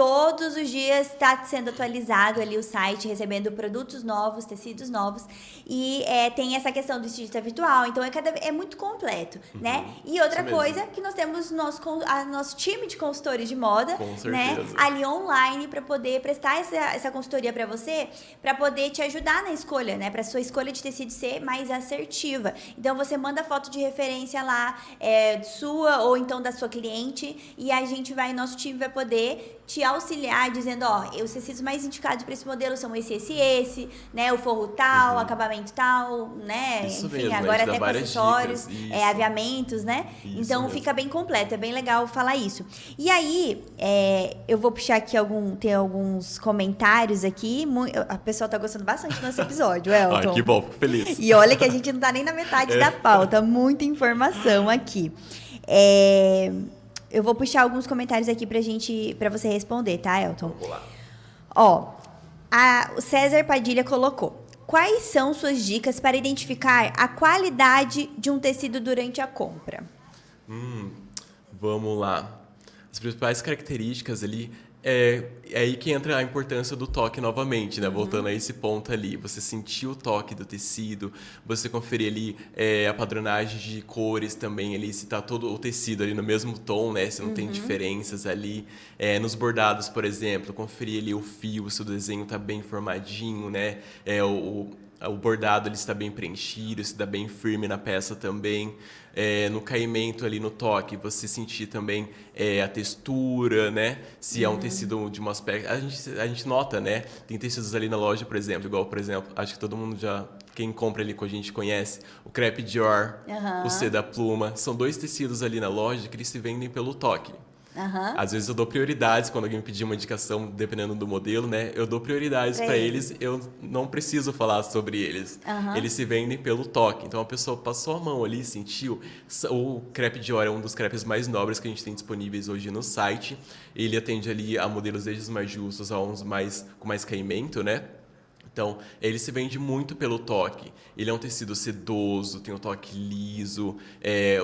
todos os dias está sendo atualizado ali o site, recebendo produtos novos, tecidos novos. E é, tem essa questão do estilista virtual, então é, cada, é muito completo, né? E outra Uhum. coisa que nós temos nosso, a, nosso time de consultores de moda, né? Ali online para poder prestar essa, essa consultoria para você, para poder te ajudar na escolha, né? Para sua escolha de tecido ser mais assertiva. Então você manda foto de referência lá, é, sua ou então da sua cliente, e a gente vai, nosso time vai poder te auxiliar dizendo, ó, os tecidos mais indicados para esse modelo são esse, esse, esse, né? O forro tal, Uhum. acabamento tal, né? Isso Enfim, mesmo, agora até com acessórios, é, aviamentos, né? Isso então mesmo. fica bem completo, é bem legal falar isso. E aí, é, eu vou puxar aqui algum, tem alguns comentários aqui. A pessoa tá gostando bastante do nosso episódio, Elton. Ah, que bom, fico feliz. E olha que a gente não tá nem na metade da pauta, muita informação aqui. É, eu vou puxar alguns comentários aqui pra gente, para você responder, tá, Elton? Vamos lá. Ó, a- o César Padilha colocou. Quais são suas dicas para identificar a qualidade de um tecido durante a compra? Hum, vamos lá. As principais características ali é, é aí que entra a importância do toque novamente, né? Voltando a esse ponto ali, você sentir o toque do tecido, você conferir ali é, a padronagem de cores também ali, se tá todo o tecido ali no mesmo tom, né? Se não tem diferenças ali. É, nos bordados, por exemplo, conferir ali o fio, se o desenho tá bem formadinho, né? É, o, o- bordado ele está bem preenchido, se dá bem firme na peça também. É, no caimento ali no toque, você sentir também é, a textura, né? Se é um tecido de um aspecto. A gente, a gente nota, né? Tem tecidos ali na loja, por exemplo, igual, por exemplo, acho que todo mundo já. Quem compra ali com a gente conhece, o crepe Dior, Aham. o C da Pluma. São dois tecidos ali na loja que eles se vendem pelo toque. Aham. Às vezes eu dou prioridades quando alguém me pedir uma indicação, dependendo do modelo, né? Eu dou prioridades Pra para eles. eles, eu não preciso falar sobre eles. Aham. Eles se vendem pelo toque. Então a pessoa passou a mão ali, sentiu. O crepe Dior é um dos crepes mais nobres que a gente tem disponíveis hoje no site. Ele atende ali a modelos desde os mais justos a uns mais com mais caimento, né? Então, ele se vende muito pelo toque. Ele é um tecido sedoso, tem um toque liso, é,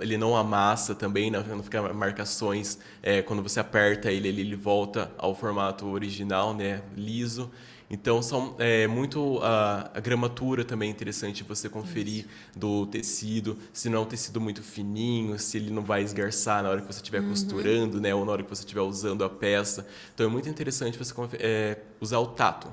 ele não amassa também, não, não fica marcações. é, quando você aperta ele, ele, volta ao formato original, né, liso. Então, são é, muito a, a gramatura também é interessante você conferir do tecido, se não é um tecido muito fininho, se ele não vai esgarçar na hora que você estiver costurando, né, ou na hora que você estiver usando a peça. Então, é muito interessante você é, usar o tato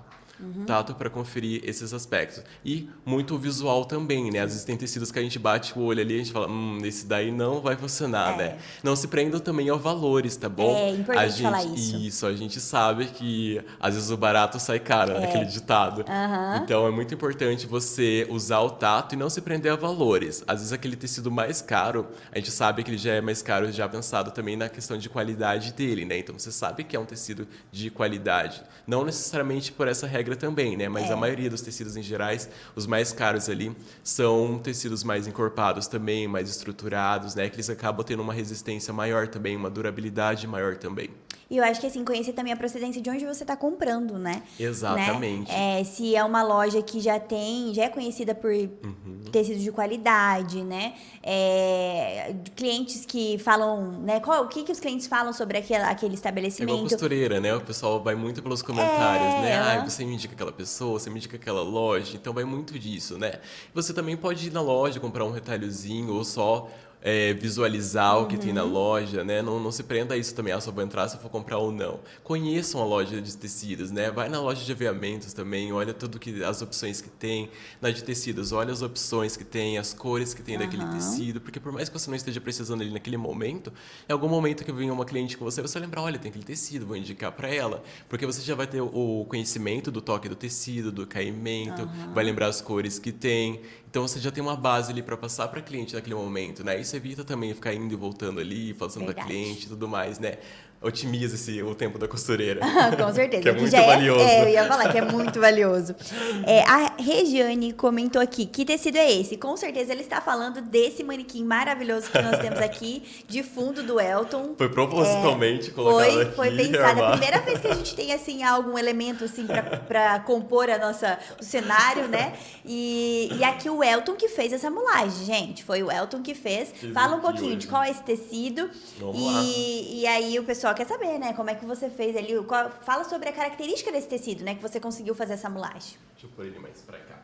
tato para conferir esses aspectos. E muito visual também, né? Às vezes tem tecidos que a gente bate o olho ali e a gente fala, hum, esse daí não vai funcionar, É. né? Não se prendam também a valores, tá bom? É importante a gente, falar isso. Isso, a gente sabe que às vezes o barato sai caro, né? Aquele ditado. É. Aham. Então é muito importante você usar o tato e não se prender a valores. Às vezes aquele tecido mais caro, a gente sabe que ele já é mais caro, já pensado também na questão de qualidade dele, né? Então você sabe que é um tecido de qualidade. Não necessariamente por essa regra também, né? Mas É. a maioria dos tecidos em gerais, os mais caros ali, são tecidos mais encorpados também, mais estruturados, né? Que eles acabam tendo uma resistência maior também, uma durabilidade maior também. E eu acho que assim, conhecer também a procedência de onde você está comprando, né? Exatamente. Né? É, se é uma loja que já tem, já é conhecida por Uhum. tecidos de qualidade, né? É, clientes que falam, né? Qual, o que, que os clientes falam sobre aquele, aquele É igual estabelecimento? costureira, né? O pessoal vai muito pelos comentários, É, né? Ah, você me indica aquela pessoa, você me indica aquela loja. Então vai muito disso, né? Você também pode ir na loja, comprar um retalhozinho ou só é, visualizar o que tem Uhum. na loja, né? Não, não se prenda a isso também, ah, só vou entrar se eu for comprar ou não. Conheçam a loja de tecidos, né? Vai na loja de aviamentos também, olha tudo que as opções que tem. Na de tecidos, olha as opções que tem, as cores que tem daquele Aham. tecido, porque por mais que você não esteja precisando ali naquele momento, em algum momento que venha uma cliente com você, você vai lembrar, olha, tem aquele tecido, vou indicar para ela, porque você já vai ter o conhecimento do toque do tecido, do caimento, vai lembrar as cores que tem. Então você já tem uma base ali para passar para cliente naquele momento, né? Isso evita também ficar indo e voltando ali, da Verdade. cliente e tudo mais, né? Otimiza esse, o tempo da costureira. Com certeza. Que é muito já valioso. É, eu ia falar que é muito valioso. É, a Regiane comentou aqui, que tecido é esse? Com certeza ele está falando desse manequim maravilhoso que nós temos aqui, de fundo do Elton. Foi propositalmente colocado Foi, aqui. foi pensado. É a primeira vez que a gente tem, assim, algum elemento, assim, pra compor a nossa, o cenário, né? E, e aqui o Elton que fez essa mulagem, gente. Foi o Elton que fez. Fala um pouquinho de qual é esse tecido. Vamos lá. E, e aí o pessoal quer saber, né? Como é que você fez ali. qual- fala sobre a característica desse tecido, né? Que você conseguiu fazer essa mulagem. Deixa eu pôr ele mais pra cá.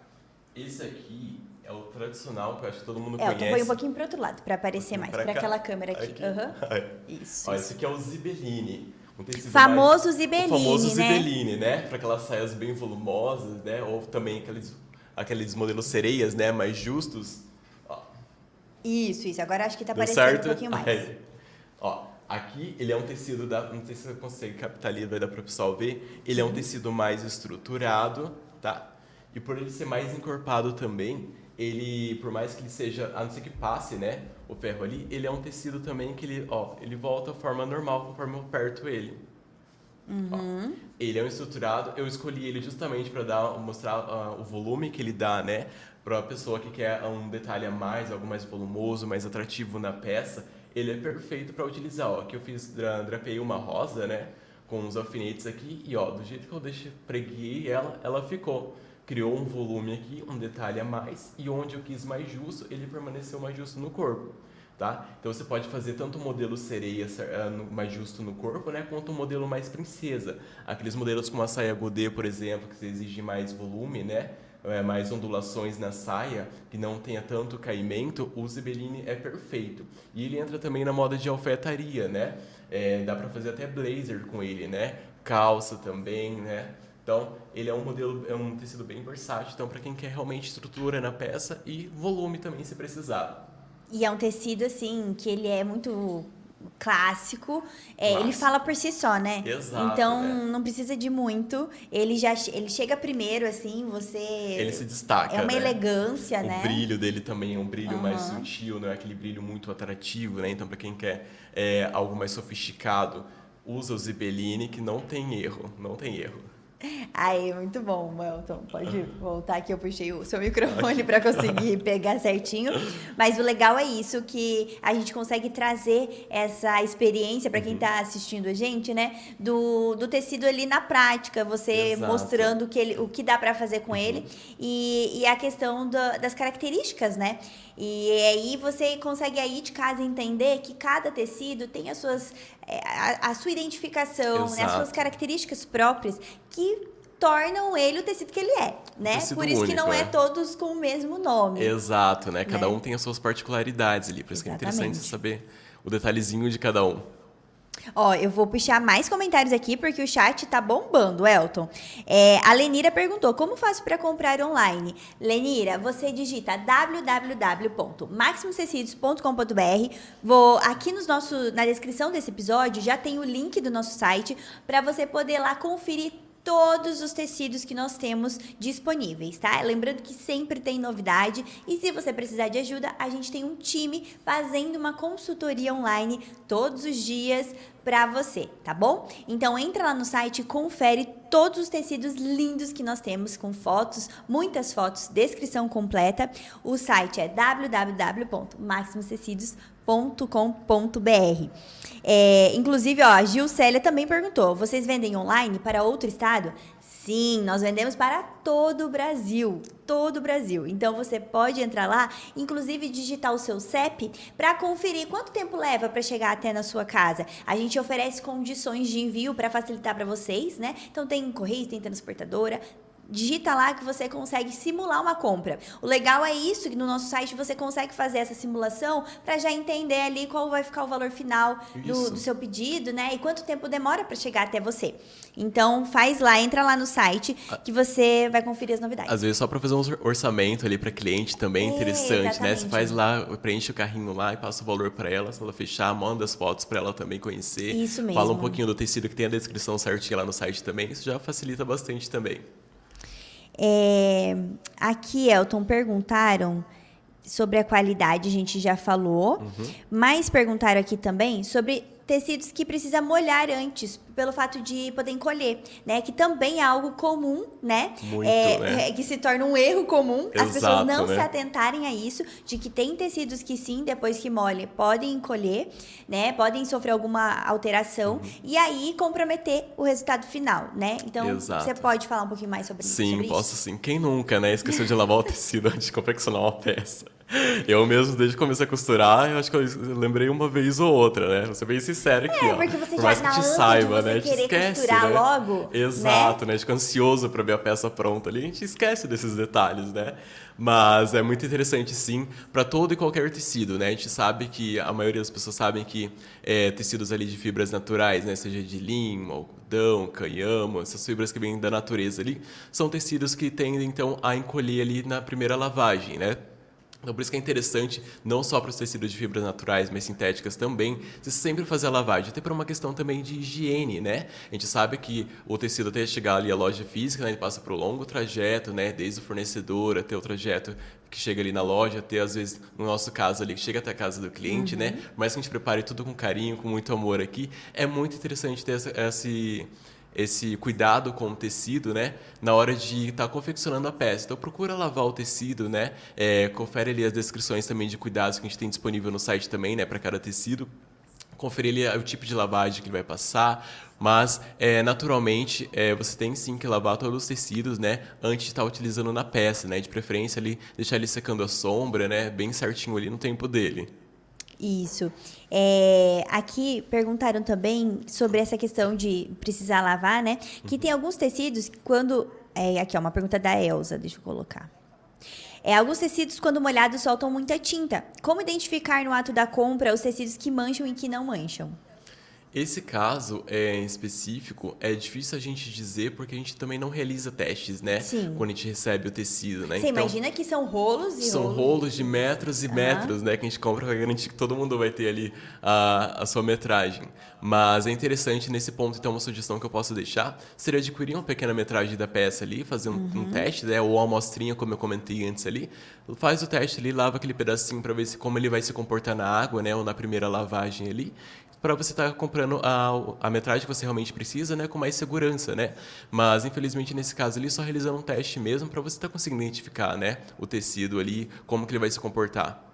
Esse aqui é o tradicional que eu acho que todo mundo Elton, conhece. foi um pouquinho pro outro lado, pra aparecer mais. Pra Pra aquela câmera aqui. Aqui. Ai. Isso. Ó, isso. esse aqui é o Zibeline. Um tecido Famoso mais- Zibeline, O famoso né? Zibeline, né? Para aquelas saias bem volumosas, né? Ou também aqueles, aqueles modelos sereias, né? Mais justos. Ó, Isso, isso. Agora acho que tá deu aparecendo certo? um pouquinho mais. Aí. Ó, Aqui ele é um tecido da, não sei se você consegue captar ali, vai dar para o pessoal ver. Ele é um tecido mais estruturado, tá? E por ele ser mais encorpado também, ele, por mais que ele seja, a não ser que passe, né, o ferro ali, ele é um tecido também que ele, ó, ele volta à forma normal conforme eu aperto ele. Uhum. Ó, ele é um estruturado, eu escolhi ele justamente para dar, mostrar uh, o volume que ele dá, né, para a pessoa que quer um detalhe a mais, algo mais volumoso, mais atrativo na peça, ele é perfeito para utilizar. Ó, aqui eu fiz, drapei uma rosa, né, com os alfinetes aqui e ó, do jeito que eu deixei, preguei ela, ela ficou criou um volume aqui, um detalhe a mais, e onde eu quis mais justo, ele permaneceu mais justo no corpo. Tá? Então você pode fazer tanto o modelo sereia uh, mais justo no corpo, né, quanto o modelo mais princesa. Aqueles modelos como a saia godê, por exemplo, que exige mais volume, né, é, mais ondulações na saia, que não tenha tanto caimento, o Zibelline é perfeito. E ele entra também na moda de alfaiataria, né? É, dá para fazer até blazer com ele, né? Calça também, né? Então, ele é um modelo, é um tecido bem versátil, então para quem quer realmente estrutura na peça e volume também se precisar. E é um tecido assim que ele é muito clássico, é, ele fala por si só, né? Exato, então né? não precisa de muito. Ele já ele chega primeiro assim, você Ele se destaca, É uma né? elegância, o né? brilho dele também é um brilho Uhum. mais sutil, não é aquele brilho muito atrativo, né? Então para quem quer é, algo mais sofisticado, usa o Zibelline que não tem erro, não tem erro. Aí, muito bom, Welton. Pode voltar aqui, eu puxei o seu microfone para conseguir pegar certinho. Mas o legal é isso, que a gente consegue trazer essa experiência para quem Uhum. está assistindo a gente, né? Do, do tecido ali na prática, você Exato. Uhum. mostrando o que, ele, o que dá para fazer com ele e, e a questão da- das características, né? E aí você consegue aí de casa entender que cada tecido tem as suas, a, a sua identificação, né? as suas características próprias que tornam ele o tecido que ele é, né? Por isso que único, não é né? todos com o mesmo nome. Exato, né? Cada Né? um tem as suas particularidades ali, por isso que é interessante Exatamente. saber o detalhezinho de cada um. Ó, eu vou puxar mais comentários aqui porque o chat tá bombando, Elton. É, a Lenira perguntou: como faço para comprar online? Lenira, você digita www.maximumtecidos.com.br. Vou aqui nos nosso, na descrição desse episódio já tem o link do nosso site para você poder lá conferir todos os tecidos que nós temos disponíveis, tá? Lembrando que sempre tem novidade e se você precisar de ajuda, a gente tem um time fazendo uma consultoria online todos os dias para você, tá bom? Então entra lá no site e confere todos os tecidos lindos que nós temos com fotos, muitas fotos, descrição completa. O site é www.maximustecidos.com.br. É, inclusive, ó, a Gil Célia também perguntou: vocês vendem online para outro estado? Sim, nós vendemos para todo o Brasil, todo o Brasil. Então você pode entrar lá, inclusive digitar o seu CEP para conferir quanto tempo leva para chegar até na sua casa. A gente oferece condições de envio para facilitar para vocês, né? Então tem correio, tem transportadora, digita lá que você consegue simular uma compra. O legal é isso, que no nosso site você consegue fazer essa simulação para já entender ali qual vai ficar o valor final do, do seu pedido, né? E quanto tempo demora para chegar até você. Então faz lá, entra lá no site que você vai conferir as novidades. Às vezes só para fazer um orçamento ali para cliente também é interessante, né? exatamente. Você faz lá, preenche o carrinho lá e passa o valor para ela, se ela fechar, manda as fotos para ela também conhecer. Isso mesmo. Fala um pouquinho do tecido que tem a descrição certinha lá no site também, isso já facilita bastante também. É, aqui, Elton, perguntaram sobre a qualidade, a gente já falou. Uhum. Mas perguntaram aqui também sobre tecidos que precisa molhar antes, pelo fato de poder encolher, né? Que também é algo comum, né? Muito, é, né? é, que se torna um erro comum. As pessoas Exato, não né? se atentarem a isso, de que tem tecidos que sim, depois que molha, podem encolher, né? Podem sofrer alguma alteração Uhum. e aí comprometer o resultado final, né? Então, Exato. você pode falar um pouquinho mais sobre, Sim, sobre posso isso? sim. Quem nunca, né? Esqueceu de lavar o tecido antes de confeccionar uma peça. Eu mesmo, desde que comecei a costurar, eu acho que eu lembrei uma vez ou outra, né? Vou ser bem sincero aqui, É, ó. porque você Por já mais na que te saiba, né? A gente esquece, né? logo, Exato, né? A gente fica ansioso pra ver a peça pronta ali, a gente esquece desses detalhes, né? Mas é muito interessante, sim, para todo e qualquer tecido, né? A gente sabe que a maioria das pessoas sabem que é, tecidos ali de fibras naturais, né? Seja de linho, algodão, canhamo, essas fibras que vêm da natureza ali, são tecidos que tendem, então, a encolher ali na primeira lavagem, né? Então, por isso que é interessante, não só para os tecidos de fibras naturais, mas sintéticas também, você sempre fazer a lavagem, até por uma questão também de higiene, né? A gente sabe que o tecido até chegar ali à loja física, né, ele passa por um longo trajeto, né? Desde o fornecedor até o trajeto que chega ali na loja, até às vezes, no nosso caso ali, que chega até a casa do cliente, né? uhum. né? Mas que a gente prepare tudo com carinho, com muito amor aqui, é muito interessante ter essa, esse esse cuidado com o tecido, né? Na hora de estar tá confeccionando a peça. Então procura lavar o tecido, né? É, confere ali as descrições também de cuidados que a gente tem disponível no site também, né? Para cada tecido. Conferir ali o tipo de lavagem que ele vai passar, mas é, naturalmente é, você tem sim que lavar todos os tecidos, né, antes de estar tá utilizando na peça, né, de preferência ali deixar ele secando a sombra, né, bem certinho ali no tempo dele. Isso. É, aqui perguntaram também sobre essa questão de precisar lavar, né? Que uhum. tem alguns tecidos que quando. É, aqui, ó, uma pergunta da Elsa, deixa eu colocar. É, alguns tecidos, quando molhados, soltam muita tinta. Como identificar no ato da compra os tecidos que mancham e que não mancham? Esse caso é, em específico é difícil a gente dizer porque a gente também não realiza testes, né? Sim. Quando a gente recebe o tecido, né? Você então, imagina que são rolos e São rolos, rolos de metros e uhum. metros, né? Que a gente compra para garantir que todo mundo vai ter ali a, a sua metragem. Mas é interessante nesse ponto, então, uma sugestão que eu posso deixar seria adquirir uma pequena metragem da peça ali, fazer um, uhum. um teste, né? Ou uma amostrinha, como eu comentei antes ali. Faz o teste ali, lava aquele pedacinho para ver se, como ele vai se comportar na água, né? Ou na primeira lavagem ali para você estar tá comprando a, a metragem que você realmente precisa, né, com mais segurança, né? Mas infelizmente nesse caso ali só realizando um teste mesmo para você estar tá conseguindo identificar, né, o tecido ali, como que ele vai se comportar.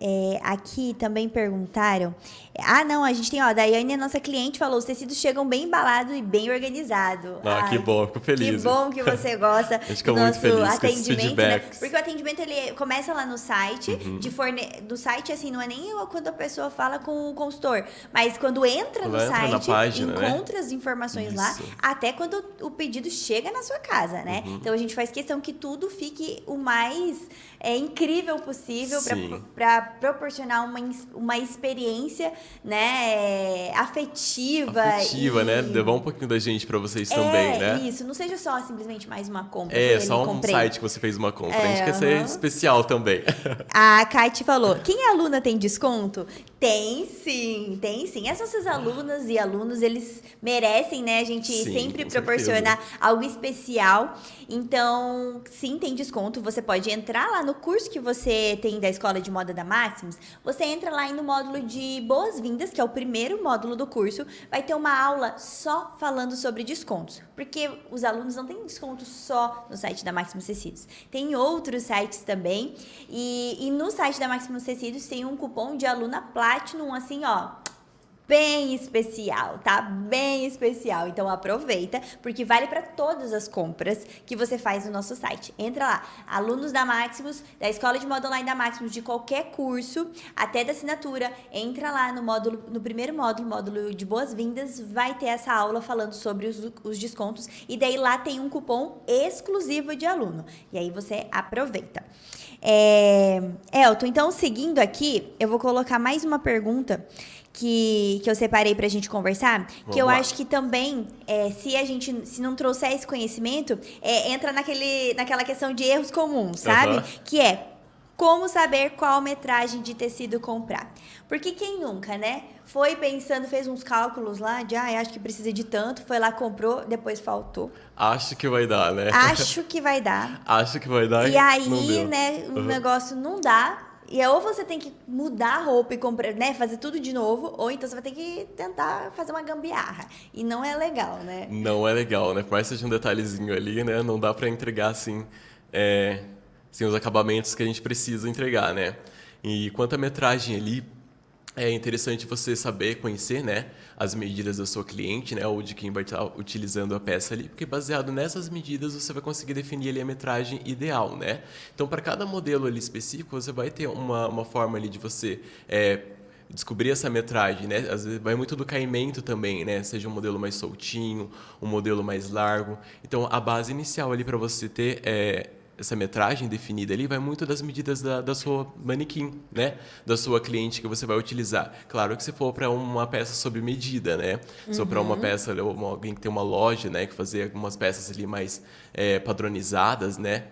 É, aqui também perguntaram. Ah, não, a gente tem, ó, a Daiane, a nossa cliente, falou: os tecidos chegam bem embalados e bem organizados. Ah, Ai, que bom, fico feliz. Que bom que você gosta do nosso atendimento, né? Porque o atendimento ele começa lá no site, uhum. de forne... do site, assim, não é nem quando a pessoa fala com o consultor, mas quando entra quando no entra site, página, né? encontra né? as informações Isso. lá, até quando o pedido chega na sua casa, né? Uhum. Então a gente faz questão que tudo fique o mais é, incrível possível para proporcionar uma, uma experiência né, afetiva. Afetiva, e... né? Levar um pouquinho da gente para vocês é, também, né? Isso, não seja só simplesmente mais uma compra. É, só um comprei. site que você fez uma compra. É, a gente uh -huh. quer ser especial também. A Kate falou: quem é aluna tem desconto? Tem sim, tem sim. As nossas alunas e alunos, eles merecem, né? A gente sim, sempre proporcionar algo especial. Então, sim, tem desconto. Você pode entrar lá no curso que você tem da Escola de Moda da Maximus. Você entra lá no módulo de boas-vindas, que é o primeiro módulo do curso. Vai ter uma aula só falando sobre descontos. Porque os alunos não têm desconto só no site da Maximus Tecidos. Tem outros sites também. E, e no site da Maximus Tecidos tem um cupom de aluna Platinum, assim, ó bem especial, tá? Bem especial. Então aproveita, porque vale para todas as compras que você faz no nosso site. Entra lá, alunos da Maximus, da Escola de Moda Online da Maximus, de qualquer curso, até da assinatura, entra lá no módulo, no primeiro módulo, módulo de boas-vindas, vai ter essa aula falando sobre os, os descontos e daí lá tem um cupom exclusivo de aluno. E aí você aproveita. É, Elton, então seguindo aqui, eu vou colocar mais uma pergunta que, que eu separei para a gente conversar, Vamos que eu lá. acho que também, é, se a gente se não trouxer esse conhecimento, é, entra naquele, naquela questão de erros comuns, sabe? Uhum. Que é como saber qual metragem de tecido comprar. Porque quem nunca, né? Foi pensando, fez uns cálculos lá de, ah, acho que precisa de tanto, foi lá, comprou, depois faltou. Acho que vai dar, né? Acho que vai dar. acho que vai dar. E aí, né, o uhum. negócio não dá, e é ou você tem que mudar a roupa e comprar, né, fazer tudo de novo, ou então você vai ter que tentar fazer uma gambiarra. E não é legal, né? Não é legal, né? Por mais que seja um detalhezinho ali, né, não dá para entregar assim, é, assim, os acabamentos que a gente precisa entregar, né? E quanto à metragem ali, é interessante você saber, conhecer, né, as medidas da sua cliente, né, ou de quem vai estar utilizando a peça ali, porque baseado nessas medidas você vai conseguir definir ali a metragem ideal, né? Então, para cada modelo ali específico, você vai ter uma, uma forma ali de você é, descobrir essa metragem, né? Às vezes vai muito do caimento também, né? Seja um modelo mais soltinho, um modelo mais largo. Então, a base inicial ali para você ter é, essa metragem definida ali vai muito das medidas da, da sua manequim, né? Da sua cliente que você vai utilizar. Claro que se for para uma peça sob medida, né? Se for para uma uhum. peça, alguém que tem uma loja, né? Que fazer algumas peças ali mais é, padronizadas, né?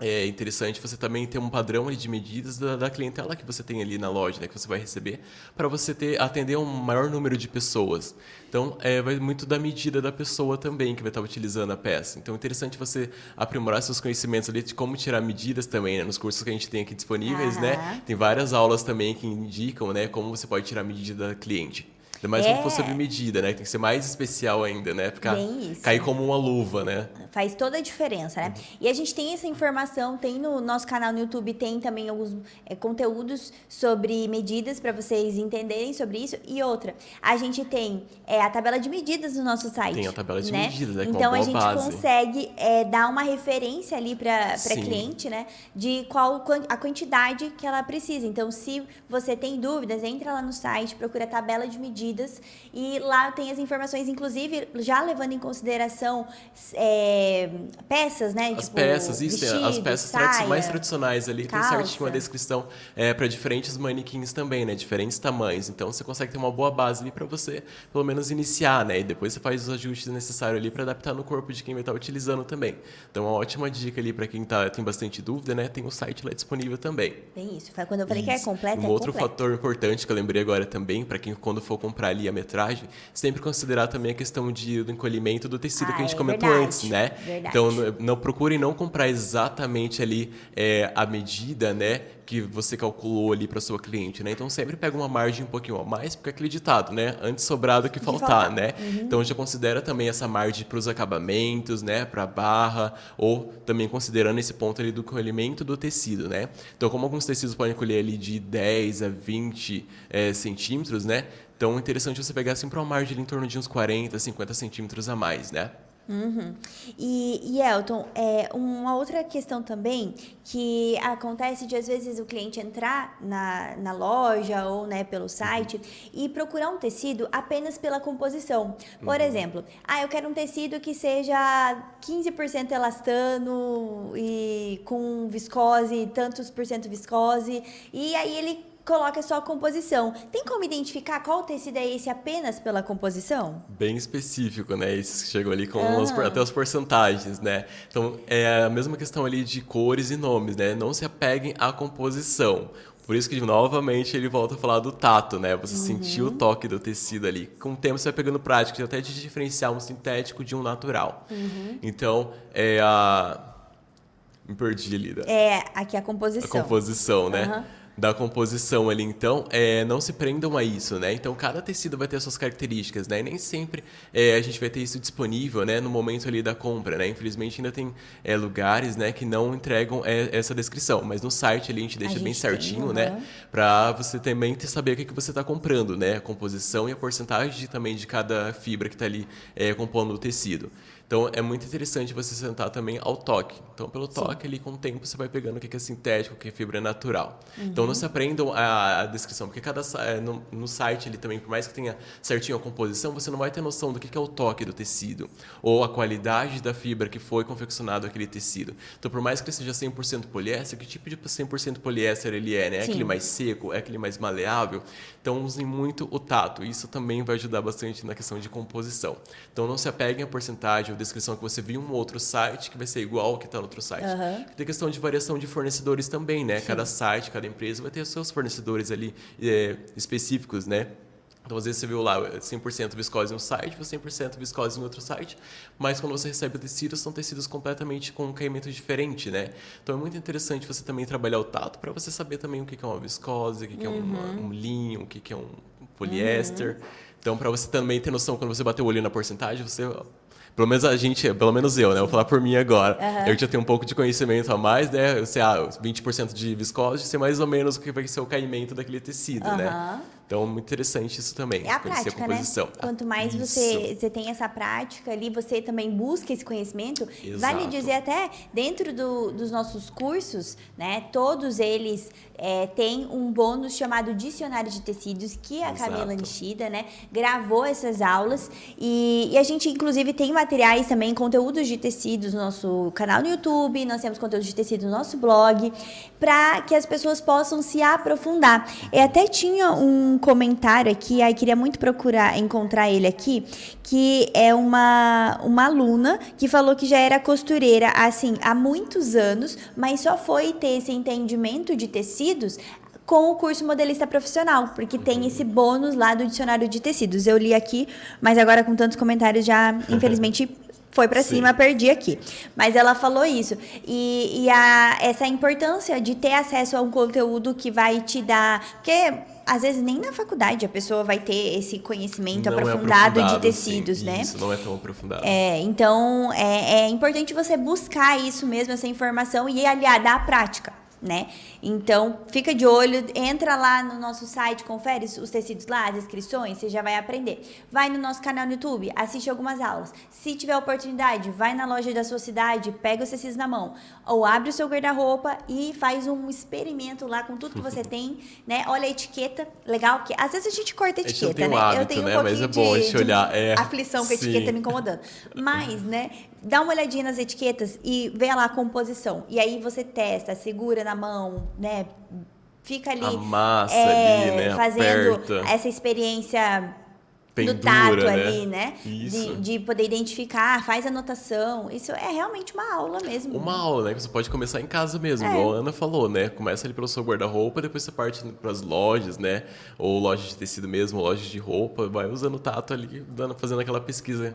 É interessante você também ter um padrão de medidas da, da, clientela que você tem ali na loja, né, que você vai receber, para você ter atender um maior número de pessoas. Então, é, vai muito da medida da pessoa também que vai estar utilizando a peça. Então, é interessante você aprimorar seus conhecimentos ali de como tirar medidas também, né, nos cursos que a gente tem aqui disponíveis, uhum. né? Tem várias aulas também que indicam, né, como você pode tirar a medida da cliente. Ainda mais é. quando for sob medida, né? Tem que ser mais especial ainda, né? Ficar, cair como uma luva, né? Faz toda a diferença, né? Uhum. E a gente tem essa informação, tem no nosso canal no YouTube, tem também alguns é, conteúdos sobre medidas para vocês entenderem sobre isso. E outra, a gente tem é, a tabela de medidas no nosso site. Tem a tabela de né? medidas, né? Então a gente base. consegue é, dar uma referência ali para cliente, né? De qual a quantidade que ela precisa. Então, se você tem dúvidas, entra lá no site, procura a tabela de medidas medidas e lá tem as informações, inclusive já levando em consideração é, peças, né? As tipo, peças, isso, vestido, as peças saia, mais tradicionais ali, calça. tem certinho uma descrição é, para diferentes manequins também, né? Diferentes tamanhos. Então você consegue ter uma boa base ali para você, pelo menos, iniciar, né? E depois você faz os ajustes necessários ali para adaptar no corpo de quem vai estar utilizando também. Então, uma ótima dica ali para quem tá, tem bastante dúvida, né? Tem o site lá disponível também. Tem isso. Quando eu falei isso. que é completo, um é outro completo. fator importante que eu lembrei agora também, para quem quando for comprar comprar ali a metragem, sempre considerar também a questão de, do encolhimento do tecido ah, que a gente ah, é comentou verdade, antes, né? Verdade. Então, não, não procurem não comprar exatamente ali é, a medida, né? que você calculou ali para sua cliente, né? Então sempre pega uma margem um pouquinho a mais, porque é acreditado, né? Antes sobrado que faltar, faltar. né? Uhum. Então já considera também essa margem para os acabamentos, né? Para barra ou também considerando esse ponto ali do colhimento do tecido, né? Então como alguns tecidos podem colher ali de 10 a 20 é, centímetros, né? Então é interessante você pegar sempre uma margem em torno de uns 40, 50 centímetros a mais, né? Uhum. E, e, Elton, é, uma outra questão também que acontece de às vezes o cliente entrar na, na loja ou né, pelo site uhum. e procurar um tecido apenas pela composição. Por uhum. exemplo, ah, eu quero um tecido que seja 15% elastano e com viscose, tantos por cento viscose, e aí ele coloca só a composição. Tem como identificar qual tecido é esse apenas pela composição? Bem específico, né? Esse que chegou ali com ah. os, até os porcentagens, né? Então, é a mesma questão ali de cores e nomes, né? Não se apeguem à composição. Por isso que, novamente, ele volta a falar do tato, né? Você uhum. sentir o toque do tecido ali. Com o tempo, você vai pegando prática até de diferenciar um sintético de um natural. Uhum. Então, é a... Me perdi ali. Da... É, aqui a composição. A composição, né? Uhum da composição ali. Então, é, não se prendam a isso, né? Então, cada tecido vai ter suas características, né? E nem sempre é, a gente vai ter isso disponível, né? No momento ali da compra, né? Infelizmente, ainda tem é, lugares, né? Que não entregam é, essa descrição. Mas no site ali a gente deixa a gente bem certinho, tem, né? Uhum. Para você também ter, saber o que, que você está comprando, né? A composição e a porcentagem de, também de cada fibra que está ali é, compondo o tecido. Então é muito interessante você sentar também ao toque. Então, pelo toque, ali com o tempo você vai pegando o que é sintético, o que é fibra natural. Uhum. Então não se aprendam a, a, descrição, porque cada é, no, no, site ali também, por mais que tenha certinho a composição, você não vai ter noção do que é o toque do tecido, ou a qualidade da fibra que foi confeccionado aquele tecido. Então, por mais que ele seja 100% poliéster, que tipo de 100% poliéster ele é, né? É aquele mais seco, é aquele mais maleável. Então, usem muito o tato. Isso também vai ajudar bastante na questão de composição. Então, não se apeguem à porcentagem descrição que você viu um outro site que vai ser igual ao que está no outro site. Uhum. Tem questão de variação de fornecedores também, né? Sim. Cada site, cada empresa vai ter os seus fornecedores ali é, específicos, né? Então, às vezes você viu lá 100% viscose em um site, 100% viscose em outro site, mas quando você recebe o tecido, são tecidos completamente com um caimento diferente, né? Então, é muito interessante você também trabalhar o tato para você saber também o que é uma viscose, o que é uhum. um linho, o que é um poliéster. Uhum. Então, para você também ter noção, quando você bater o olho na porcentagem, você pelo menos a gente, pelo menos eu, né? Vou falar por mim agora. Uhum. Eu já tenho um pouco de conhecimento a mais, né? Eu sei, ah, 20% de viscose, sei mais ou menos o que vai ser o caimento daquele tecido, uhum. né? Então, muito interessante isso também. É a prática, a composição. né? Quanto mais você, você tem essa prática ali, você também busca esse conhecimento. Exato. Vale dizer até, dentro do, dos nossos cursos, né? Todos eles é, têm um bônus chamado Dicionário de Tecidos, que a Exato. Camila Nishida, né? Gravou essas aulas. E, e, a gente, inclusive, tem materiais também, conteúdos de tecidos no nosso canal no YouTube. Nós temos conteúdos de tecido no nosso blog. Para que as pessoas possam se aprofundar. Eu até tinha um um comentário aqui, aí queria muito procurar encontrar ele aqui, que é uma, uma aluna que falou que já era costureira assim há muitos anos, mas só foi ter esse entendimento de tecidos com o curso modelista profissional, porque tem esse bônus lá do dicionário de tecidos. Eu li aqui, mas agora com tantos comentários já, infelizmente, foi para cima, perdi aqui. Mas ela falou isso. E, e a, essa importância de ter acesso a um conteúdo que vai te dar. Porque às vezes nem na faculdade a pessoa vai ter esse conhecimento Não é aprofundado, aprofundado, de tecidos, sim. né? Isso, não é tão aprofundado. É, então é, é importante você buscar isso mesmo, essa informação e aliada à prática. Né? Então, fica de olho, entra lá no nosso site, confere os tecidos lá, as inscrições, você já vai aprender. Vai no nosso canal no YouTube, assiste algumas aulas. Se tiver oportunidade, vai na loja da sua cidade, pega os tecidos na mão, ou abre o seu guarda-roupa e faz um experimento lá com tudo que você tem, né? Olha a etiqueta, legal, que às vezes a gente corta a não etiqueta, né? hábito, Eu tenho um né? pouquinho Mas é bom de, olhar, é. aflição com a etiqueta me incomodando. Mas, né, dá uma olhadinha nas etiquetas e vê lá a composição. E aí você testa, segura na mão, né? Fica ali Amassa é, ali, né? fazendo Aperta. essa experiência Pendura, do tato né? ali, né? Isso. De, de poder identificar, faz anotação. Isso é realmente uma aula mesmo. Uma aula, né? Você pode começar em casa mesmo, É. igual a Ana falou, né? Começa ali pelo seu guarda-roupa, depois você parte para as lojas, né? Ou lojas de tecido mesmo, lojas de roupa, vai usando o tato ali, dando, fazendo aquela pesquisa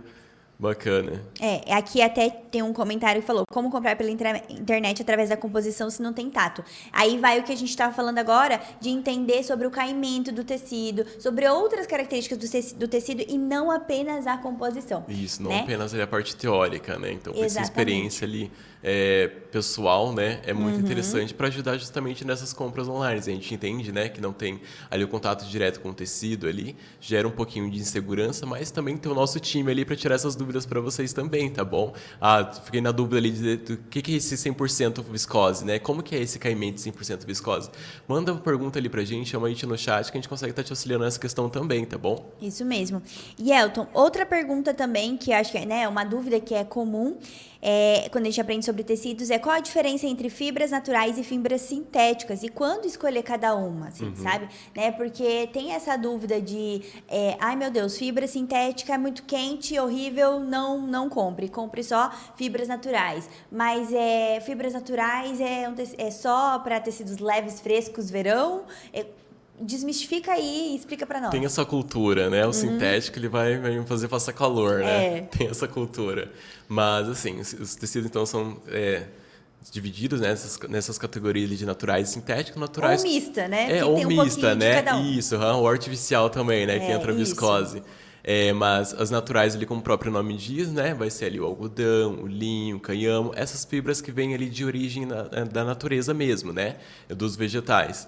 bacana. É, aqui até tem um comentário que falou como comprar pela internet através da composição se não tem tato. Aí vai o que a gente estava falando agora de entender sobre o caimento do tecido, sobre outras características do teci- do tecido e não apenas a composição. Isso, não né? apenas a parte teórica, né? Então, essa experiência ali é, pessoal, né? É muito Uhum. interessante para ajudar justamente nessas compras online. A gente entende, né? Que não tem ali o contato direto com o tecido ali, gera um pouquinho de insegurança, mas também tem o nosso time ali para tirar essas dúvidas para vocês também, tá bom? Ah, fiquei na dúvida ali de, do que, que é esse 100% viscose, né? Como que é esse caimento 100% viscose? Manda uma pergunta ali pra gente, chama a gente no chat que a gente consegue estar te auxiliando nessa questão também, tá bom? Isso mesmo. E Elton, outra pergunta também que acho que é né, uma dúvida que é comum é, quando a gente aprende sobre tecidos é qual a diferença entre fibras naturais e fibras sintéticas e quando escolher cada uma, assim, Uhum. sabe? Né? Porque tem essa dúvida de, é, ai meu Deus, fibra sintética é muito quente, horrível, não não compre, compre só fibras naturais. Mas é, fibras naturais é, um é só para tecidos leves, frescos, verão. É, desmistifica aí e explica para nós. Tem essa cultura, né? O sintético ele vai, vai fazer passar calor, né? Uhum. É. Tem essa cultura. Mas, assim, os, os tecidos, então, são é, divididos nessas, nessas categorias de naturais e sintéticos. Naturais Ou mista, né? é, Que ou um mista, de né? um. Isso, ou artificial também, né? que É, entra a isso. É, mas as naturais ali, como o próprio nome diz, né? Vai ser ali o algodão, o linho, o canhamo, essas fibras que vêm ali de origem na- da natureza mesmo, né? Dos vegetais.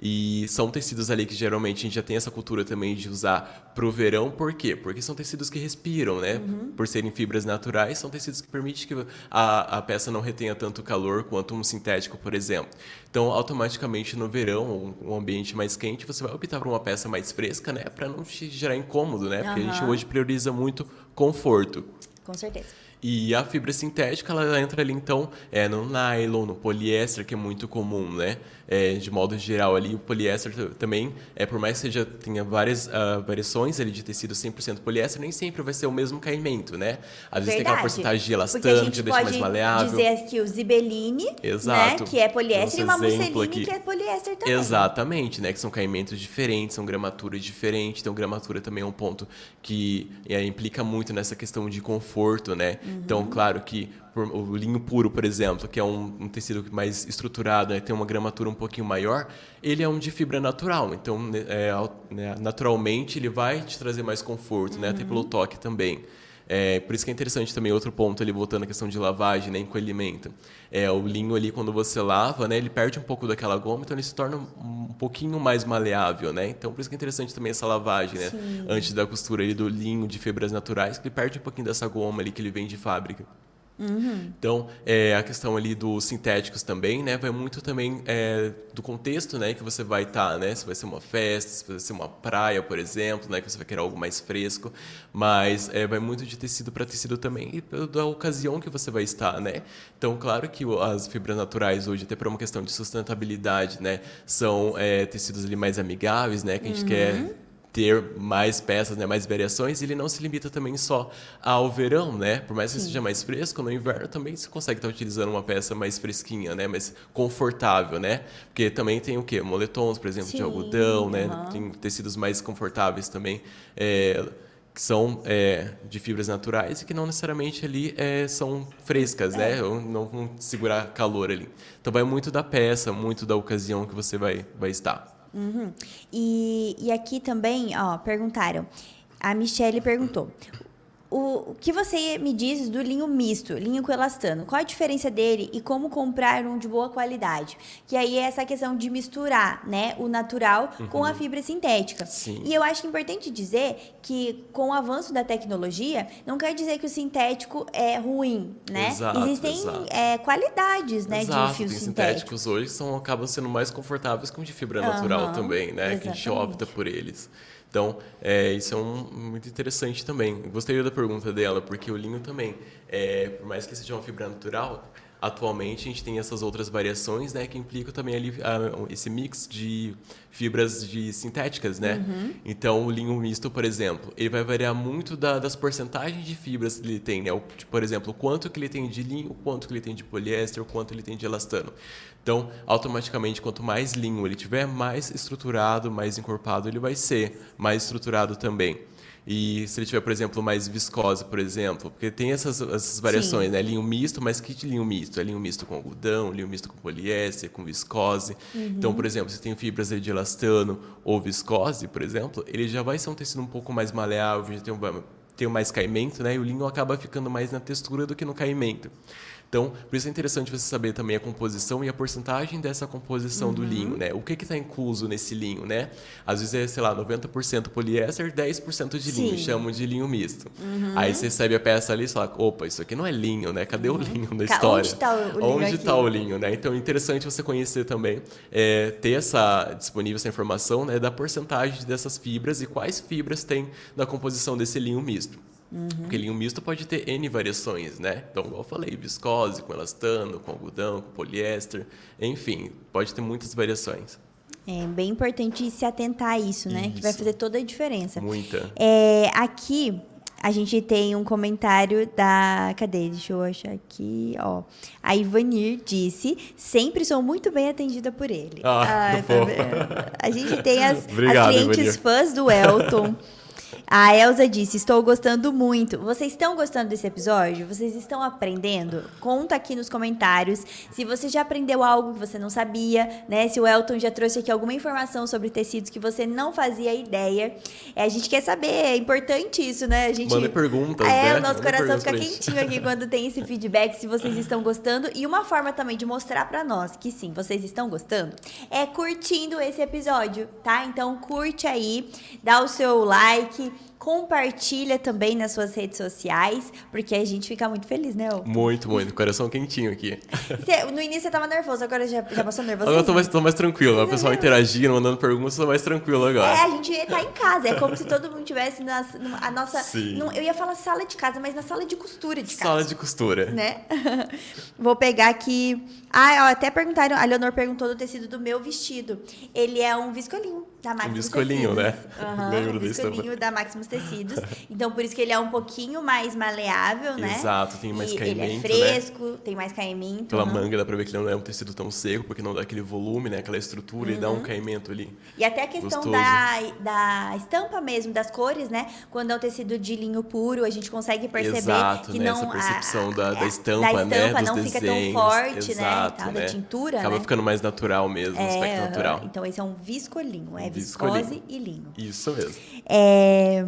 E são tecidos ali que geralmente a gente já tem essa cultura também de usar pro verão, por quê? Porque são tecidos que respiram, né? Uhum. Por serem fibras naturais, são tecidos que permitem que a, a peça não retenha tanto calor quanto um sintético, por exemplo. Então, automaticamente no verão, um, um ambiente mais quente, você vai optar por uma peça mais fresca, né? Para não te gerar incômodo, né? Porque a gente hoje prioriza muito conforto. Com certeza. E a fibra sintética, ela entra ali, então, é, no nylon, no poliéster, que é muito comum, né? É, de modo geral ali, o poliéster também, é, por mais que seja, tenha várias ah, variações ali de tecido 100% poliéster, nem sempre vai ser o mesmo caimento, né? Às vezes tem aquela Verdade. porcentagem de elastano, que deixa mais maleável. dizer aqui o zibeline, Exato. né? Que é poliéster, e uma musseline, que é poliéster também. Exatamente, né? Que são caimentos diferentes, são gramaturas diferentes. Então, gramatura também é um ponto que é, implica muito nessa questão de conforto, né? Então, claro que por- o linho puro, por exemplo, que é um, um tecido mais estruturado, né? tem uma gramatura um pouquinho maior, ele é um de fibra natural. Então, né, é, né, naturalmente, ele vai te trazer mais conforto, né? Até pelo toque também. É, por isso que é interessante também outro ponto ali, voltando à questão de lavagem, né, encolhimento. É, o linho ali, quando você lava, né, ele perde um pouco daquela goma, então ele se torna um, um pouquinho mais maleável, né? Então, por isso que é interessante também essa lavagem, né? Antes da costura ali do linho de fibras naturais, que ele perde um pouquinho dessa goma ali que ele vem de fábrica. Uhum. Então, é, a questão ali dos sintéticos também, né, vai muito também é, do contexto, né, que você vai estar, tá, né, se vai ser uma festa, se vai ser uma praia, por exemplo, né, que você vai querer algo mais fresco, mas é, vai muito de tecido para tecido também e da ocasião que você vai estar, né. Então, claro que as fibras naturais hoje, até por uma questão de sustentabilidade, né, são é, tecidos ali mais amigáveis, né, que a gente uhum. quer ter mais peças, né, mais variações, ele não se limita também só ao verão, né? Por mais que Sim. seja mais fresco, no inverno também você consegue estar utilizando uma peça mais fresquinha, né, mais confortável, né? Porque também tem o quê? Moletons, por exemplo, Sim, de algodão, né? Tem tecidos mais confortáveis também. É, que são é, de fibras naturais e que não necessariamente ali é, são frescas, né? é. né? Ou não vão segurar calor ali. Então vai muito da peça, muito da ocasião que você vai, vai estar. Uhum. E, e aqui também, ó, perguntaram. A Michelle perguntou: o, o que você me diz do linho misto, linho com elastano? Qual a diferença dele e como comprar um de boa qualidade? Que aí é essa questão de misturar, né, o natural uhum. com a fibra sintética. Sim. E eu acho importante dizer que com o avanço da tecnologia, não quer dizer que o sintético é ruim, né? Exato, Existem exato. É, qualidades, né, exato, de fios sintéticos. sintéticos hoje são acabam sendo mais confortáveis que os de fibra uhum, natural também, né? Exatamente. Que a gente opta por eles. Então, é, isso é um, muito interessante também. Gostei da pergunta dela, porque o linho também, é, por mais que seja uma fibra natural, atualmente a gente tem essas outras variações, né, que implicam também ali uh, esse mix de fibras de sintéticas, né? Uhum. Então o linho misto, por exemplo, ele vai variar muito da, das porcentagens de fibras que ele tem, né? O, por exemplo, o quanto que ele tem de linho, o quanto que ele tem de poliéster, o quanto ele tem de elastano. Então, automaticamente, quanto mais linho ele tiver, mais estruturado, mais encorpado ele vai ser, mais estruturado também. E se ele tiver, por exemplo, mais viscose, por exemplo, porque tem essas, essas variações, Sim. né? Linho misto, mas que linho misto? É linho misto com algodão, linho misto com poliéster, com viscose. Uhum. Então, por exemplo, se tem fibras de elastano ou viscose, por exemplo, ele já vai ser um tecido um pouco mais maleável, já tem, um, tem mais caimento, né? E o linho acaba ficando mais na textura do que no caimento. Então, por isso é interessante você saber também a composição e a porcentagem dessa composição uhum. do linho, né? O que está incluso nesse linho, né? Às vezes é, sei lá, 90% poliéster, 10% de linho, Sim. chamam de linho misto. Uhum. Aí você recebe a peça ali e fala, opa, isso aqui não é linho, né? Cadê uhum. o linho na história? Onde está o, o linho Onde está o linho, né? Então, é interessante você conhecer também, é, ter essa disponível essa informação, né, da porcentagem dessas fibras e quais fibras tem na composição desse linho misto. Uhum. Porque linho misto pode ter N variações, né? Então, igual eu falei, viscose, com elastano, com algodão, com poliéster, enfim, pode ter muitas variações. É bem importante se atentar a isso, né? Isso. Que vai fazer toda a diferença. Muita. É, aqui a gente tem um comentário da. Cadê? Deixa eu achar aqui. Ó. A Ivanir disse: sempre sou muito bem atendida por ele. Ah, ah tá A gente tem as, Obrigado, as clientes Ivanir. fãs do Elton. A Elsa disse: Estou gostando muito. Vocês estão gostando desse episódio? Vocês estão aprendendo? Conta aqui nos comentários se você já aprendeu algo que você não sabia, né? Se o Elton já trouxe aqui alguma informação sobre tecidos que você não fazia ideia. É, a gente quer saber, é importante isso, né? A gente. Manda perguntas. É, né? o nosso Manda coração fica quentinho aqui quando tem esse feedback, se vocês estão gostando. E uma forma também de mostrar para nós que sim, vocês estão gostando é curtindo esse episódio, tá? Então curte aí, dá o seu like compartilha também nas suas redes sociais, porque a gente fica muito feliz, né? Muito, muito. Coração quentinho aqui. no início você tava nervoso, agora já, já passou nervoso? Agora eu tô mais, tô mais tranquilo. O pessoal interagindo, mandando perguntas, tô mais tranquilo agora. É, a gente tá em casa. É como se todo mundo tivesse na, a nossa. Sim. eu ia falar sala de casa, mas na sala de costura de casa. Sala de costura. Né? Vou pegar aqui. Ah, ó, até perguntaram. A Leonor perguntou do tecido do meu vestido. Ele é um viscolinho da Maximus um viscolinho, Tecidos. né? Uhum, Lembro um viscolinho da Maximus Tecidos. Então, por isso que ele é um pouquinho mais maleável, né? Exato, tem mais e caimento, Ele é fresco, né? tem mais caimento. Pela uhum. manga dá pra ver que ele não é um tecido tão seco, porque não dá aquele volume, né? Aquela estrutura uhum. e dá um uhum. caimento ali. E até a questão da, da estampa mesmo, das cores, né? Quando é um tecido de linho puro, a gente consegue perceber Exato, que né? não... Essa percepção a, da, da, estampa, da estampa né? Dos não desenhos. fica tão forte, Exato, né? Tal, né? Da tintura, Acaba né? ficando mais natural mesmo, é, aspecto natural. Então, esse é um viscolinho. É viscose e linho. Isso mesmo. É...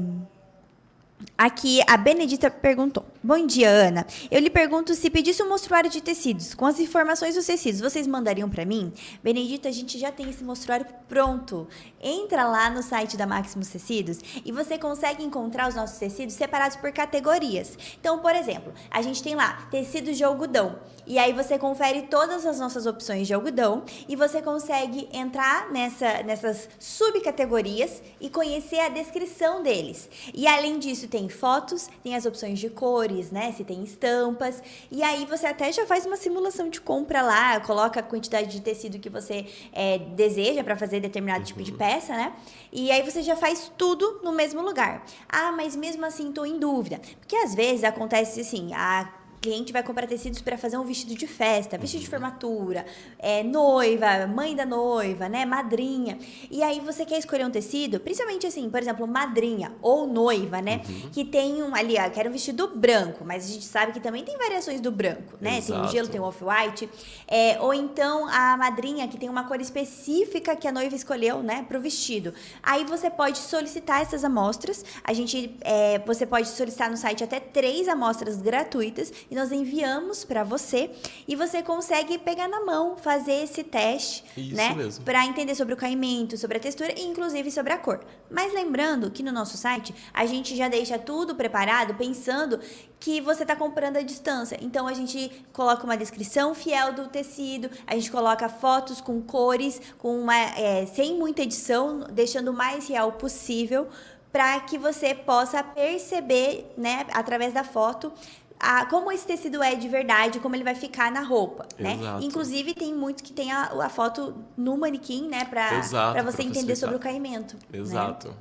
Aqui a Benedita perguntou: Bom dia, Ana. Eu lhe pergunto se pedisse um mostruário de tecidos com as informações dos tecidos, vocês mandariam para mim? Benedita, a gente já tem esse mostruário pronto. Entra lá no site da Maximus Tecidos e você consegue encontrar os nossos tecidos separados por categorias. Então, por exemplo, a gente tem lá tecidos de algodão. E aí você confere todas as nossas opções de algodão e você consegue entrar nessa, nessas subcategorias e conhecer a descrição deles. E além disso, tem fotos, tem as opções de cores, né? Se tem estampas. E aí você até já faz uma simulação de compra lá, coloca a quantidade de tecido que você é, deseja para fazer determinado uhum. tipo de peça, né? E aí você já faz tudo no mesmo lugar. Ah, mas mesmo assim estou em dúvida. Porque às vezes acontece assim, a cliente vai comprar tecidos para fazer um vestido de festa, vestido de formatura, é, noiva, mãe da noiva, né, madrinha. E aí você quer escolher um tecido, principalmente assim, por exemplo, madrinha ou noiva, né, uhum. que tem um ali, ó, quero um vestido branco, mas a gente sabe que também tem variações do branco, né? Exato. Tem o gelo, tem o off-white, é, ou então a madrinha que tem uma cor específica que a noiva escolheu, né, para o vestido. Aí você pode solicitar essas amostras. A gente, é, você pode solicitar no site até três amostras gratuitas e nós enviamos para você e você consegue pegar na mão, fazer esse teste, Isso né? Para entender sobre o caimento, sobre a textura e inclusive sobre a cor. Mas lembrando que no nosso site a gente já deixa tudo preparado pensando que você está comprando à distância. Então a gente coloca uma descrição fiel do tecido, a gente coloca fotos com cores, com uma, é, sem muita edição, deixando o mais real possível para que você possa perceber, né, através da foto, a, como esse tecido é de verdade, como ele vai ficar na roupa, né? Exato. Inclusive, tem muito que tem a, a foto no manequim, né? Para você entender sobre o caimento. Né? Exato. Né?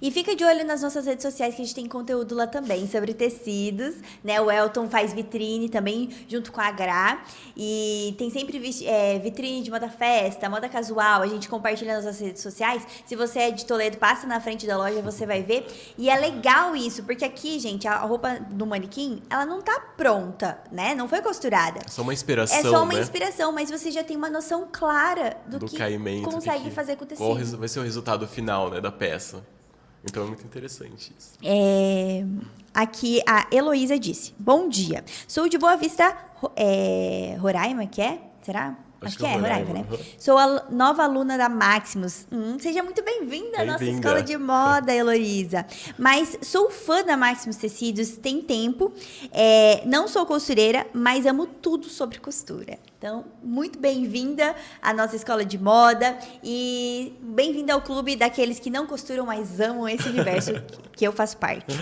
E fica de olho nas nossas redes sociais que a gente tem conteúdo lá também sobre tecidos, né? O Elton faz vitrine também junto com a Gra. E tem sempre é, vitrine de moda festa, moda casual. A gente compartilha nas nossas redes sociais. Se você é de Toledo, passa na frente da loja, você vai ver. E é legal isso, porque aqui, gente, a roupa do manequim, ela não tá pronta, né? Não foi costurada. É só uma inspiração. É só uma né? inspiração, mas você já tem uma noção clara do, do que caimento, consegue que fazer com o tecido. Vai ser o resultado final, né, da peça. Então é muito interessante isso. É, aqui a Heloísa disse: Bom dia. Sou de Boa Vista, é, Roraima, que é? Será? Acho, que, é, Roraima, né? Sou a nova aluna da Maximus. Hum, seja muito bem-vinda à nossa escola de moda, Heloísa. Mas sou fã da Maximus Tecidos, tem tempo. É, não sou costureira, mas amo tudo sobre costura. Então, muito bem-vinda à nossa escola de moda e bem-vinda ao clube daqueles que não costuram, mas amam esse universo que eu faço parte.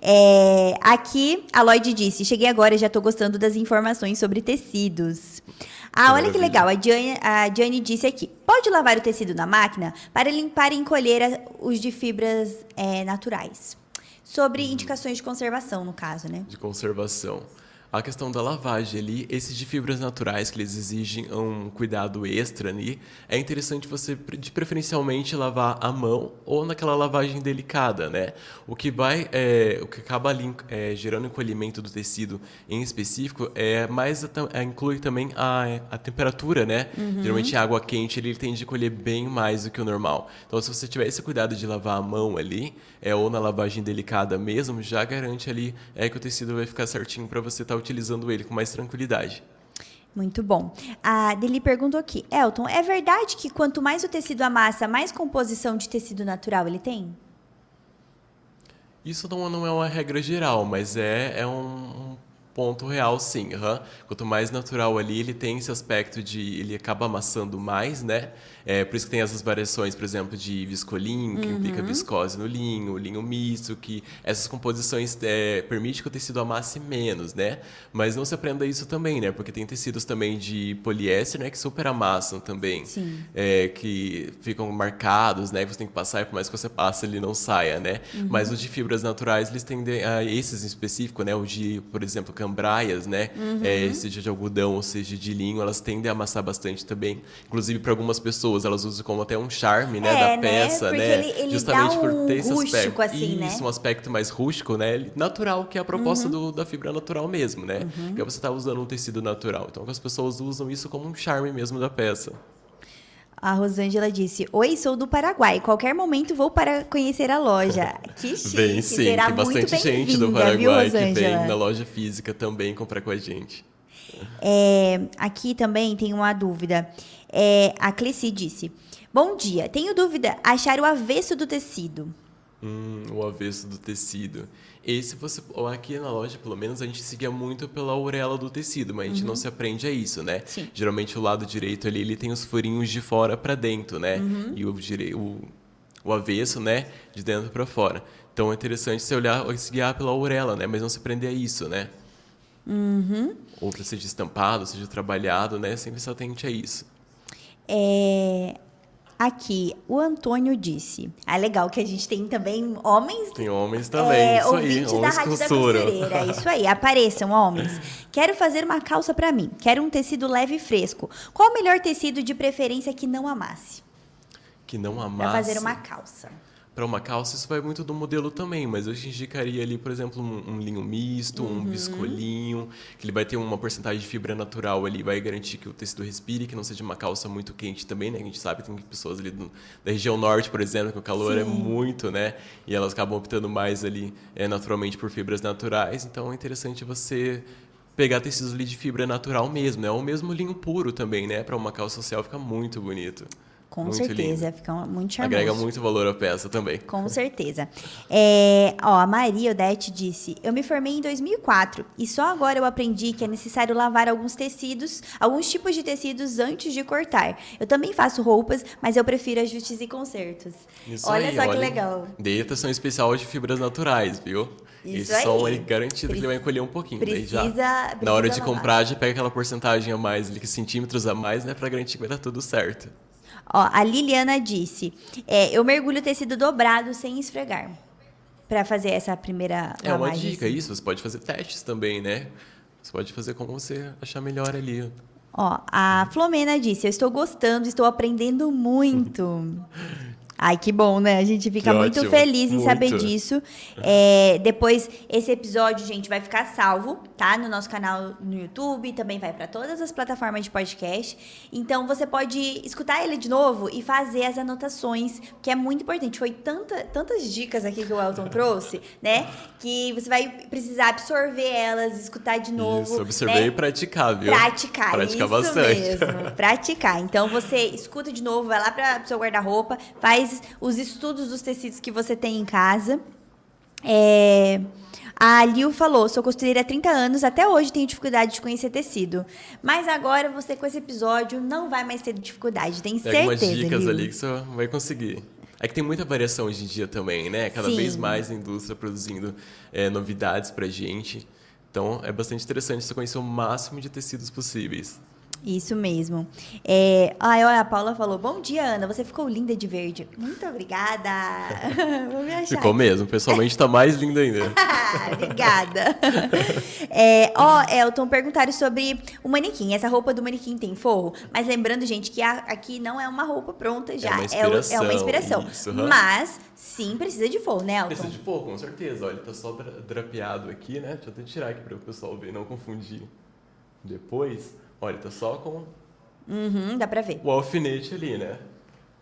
É, aqui, a Lloyd disse: Cheguei agora e já estou gostando das informações sobre tecidos. Ah, olha que legal. A Diane, a disse aqui: pode lavar o tecido na máquina para limpar e encolher os de fibras é, naturais. Sobre uhum. indicações de conservação, no caso, né? De conservação a questão da lavagem ali, esses de fibras naturais que eles exigem um cuidado extra ali, é interessante você de preferencialmente lavar a mão ou naquela lavagem delicada, né? O que vai, é, o que acaba ali é, gerando encolhimento do tecido em específico é mais é, inclui também a, a temperatura, né? Uhum. Geralmente a água quente ele tende a encolher bem mais do que o normal. Então se você tiver esse cuidado de lavar a mão ali, é ou na lavagem delicada mesmo, já garante ali é que o tecido vai ficar certinho para você estar tá utilizando ele com mais tranquilidade. Muito bom. A Deli perguntou aqui, Elton, é verdade que quanto mais o tecido amassa, mais composição de tecido natural ele tem? Isso não, não é uma regra geral, mas é, é um, ponto real, sim. Uhum. Quanto mais natural ali, ele tem esse aspecto de ele acaba amassando mais, né? É, por isso que tem essas variações, por exemplo, de viscolinho, que uhum. implica viscose no linho, linho misto, que essas composições é, permitem que o tecido amasse menos, né? Mas não se aprenda isso também, né? Porque tem tecidos também de poliéster, né? Que super amassam também. É, que ficam marcados, né? Que você tem que passar e por mais que você passe, ele não saia, né? Uhum. Mas os de fibras naturais, eles tendem a esses em específico, né? O de, por exemplo, cambraias, né? Uhum. É, seja de algodão ou seja de linho, elas tendem a amassar bastante também. Inclusive, para algumas pessoas pessoas, elas usam como até um charme, né, é, da né? peça, Porque né? Ele, ele Justamente por ter esse aspecto. Assim, né? Isso, um aspecto mais rústico, né? Natural, que é a proposta uhum. do, da fibra natural mesmo, né? Uhum. Que você tá usando um tecido natural. Então as pessoas usam isso como um charme mesmo da peça. A Rosângela disse: Oi, sou do Paraguai. Qualquer momento vou para conhecer a loja. Que chique. Vem sim, Será tem bastante gente do Paraguai viu, que vem na loja física também comprar com a gente. É, aqui também tem uma dúvida. É, a Cleci disse: Bom dia, tenho dúvida. Achar o avesso do tecido. Hum, o avesso do tecido. Esse você, ou aqui na loja, pelo menos, a gente seguia muito pela orelha do tecido, mas a gente não se aprende a isso, né? Uhum. Sim. Geralmente o lado direito ali, ele tem os furinhos de fora para dentro, né? Uhum. E o, dire... o, o avesso, né, de dentro para fora. Então é interessante você olhar, se guiar pela orelha, né? Mas não se prender a isso, né? Uhum. Ou seja estampado, seja trabalhado, né? Sempre se atente a isso. É, aqui, o Antônio disse. Ah, legal que a gente tem também homens Tem homens também, É, isso aí, ouvintes da homens Rádio da. Costureira. É Isso aí, apareçam, homens. Quero fazer uma calça pra mim. Quero um tecido leve e fresco. Qual o melhor tecido de preferência que não amasse? Que não Pra amasse. fazer uma calça. Para uma calça, isso vai muito do modelo também, mas eu te indicaria ali, por exemplo, um, um linho misto, Uhum. um viscolinho, que ele vai ter uma porcentagem de fibra natural ali, vai garantir que o tecido respire, que não seja uma calça muito quente também, né? A gente sabe que tem pessoas ali do- da região norte, por exemplo, que o calor é Sim. muito, né? E elas acabam optando mais ali, é, naturalmente, por fibras naturais. Então, é interessante você pegar tecidos ali de fibra natural mesmo, né? Ou mesmo linho puro também, né? Para uma calça social fica muito bonito. Com Muito certeza, fica muito charmoso. Agrega muito valor à peça também. Com certeza. É, ó, a Maria Odete disse: Eu me formei em 2004 e só agora eu aprendi que é necessário lavar alguns tecidos, alguns tipos de tecidos antes de cortar. Eu também faço roupas, mas eu prefiro ajustes e consertos. Isso olha aí, só que olha. legal. Dê atenção especial de fibras naturais, viu? Isso Esse som aí. é garantido que ele vai encolher um pouquinho. daí já, Precisa, na hora de precisa lavar. comprar, já pega aquela porcentagem a mais, ali, que centímetros a mais, né? Pra garantir que vai dar tudo certo. Ó, a Liliana disse: é, Eu mergulho o tecido dobrado sem esfregar. Pra fazer essa primeira É uma dica assim. isso. Você pode fazer testes também, né? Você pode fazer como você achar melhor ali. Ó, a Flomena disse: Eu estou gostando, estou aprendendo muito. Ai, que bom, né? A gente fica Que muito ótimo, feliz em saber muito. disso. É, depois, esse episódio, gente, vai ficar salvo, tá? No nosso canal no YouTube, também vai para todas as plataformas de podcast. Então, você pode escutar ele de novo e fazer as anotações, que é muito importante. Foi tanta, tantas dicas aqui que o Elton trouxe, né? Que você vai precisar absorver elas, escutar de novo. Isso, observar né? e praticar, viu? Praticar, Praticar isso bastante. mesmo. Praticar. Então você escuta de novo, vai lá para seu guarda-roupa, faz os estudos dos tecidos que você tem em casa. É, A Liu falou: sou costureira há 30 anos, até hoje tenho dificuldade de conhecer tecido. Mas agora você, com esse episódio, não vai mais ter dificuldade, tem Pega umas certeza. dicas Liu. ali que você vai conseguir. É que tem muita variação hoje em dia também, né? Cada Sim. vez mais a indústria produzindo é, novidades pra gente. Então é bastante interessante você conhecer o máximo de tecidos possíveis. Isso mesmo. É... Ai, olha, a Paula falou: Bom dia, Ana. Você ficou linda de verde. Muito obrigada. Vou me achar. Ficou mesmo. Pessoalmente tá mais lindo ainda. Obrigada. É, ó, Elton, perguntaram sobre o manequim. Essa roupa do manequim tem forro? Mas lembrando, gente, que a- aqui não é uma roupa pronta já. uma É, o- é uma inspiração, inspiração. isso, aham. Mas sim precisa de forro, né, Elton? Precisa de pouco, com certeza. Olha, tá só dra- drapeado aqui, né? Deixa eu até tirar aqui para o pessoal ver, não confundir. Depois, olha, tá só com Uhum, dá pra ver. o alfinete ali, né?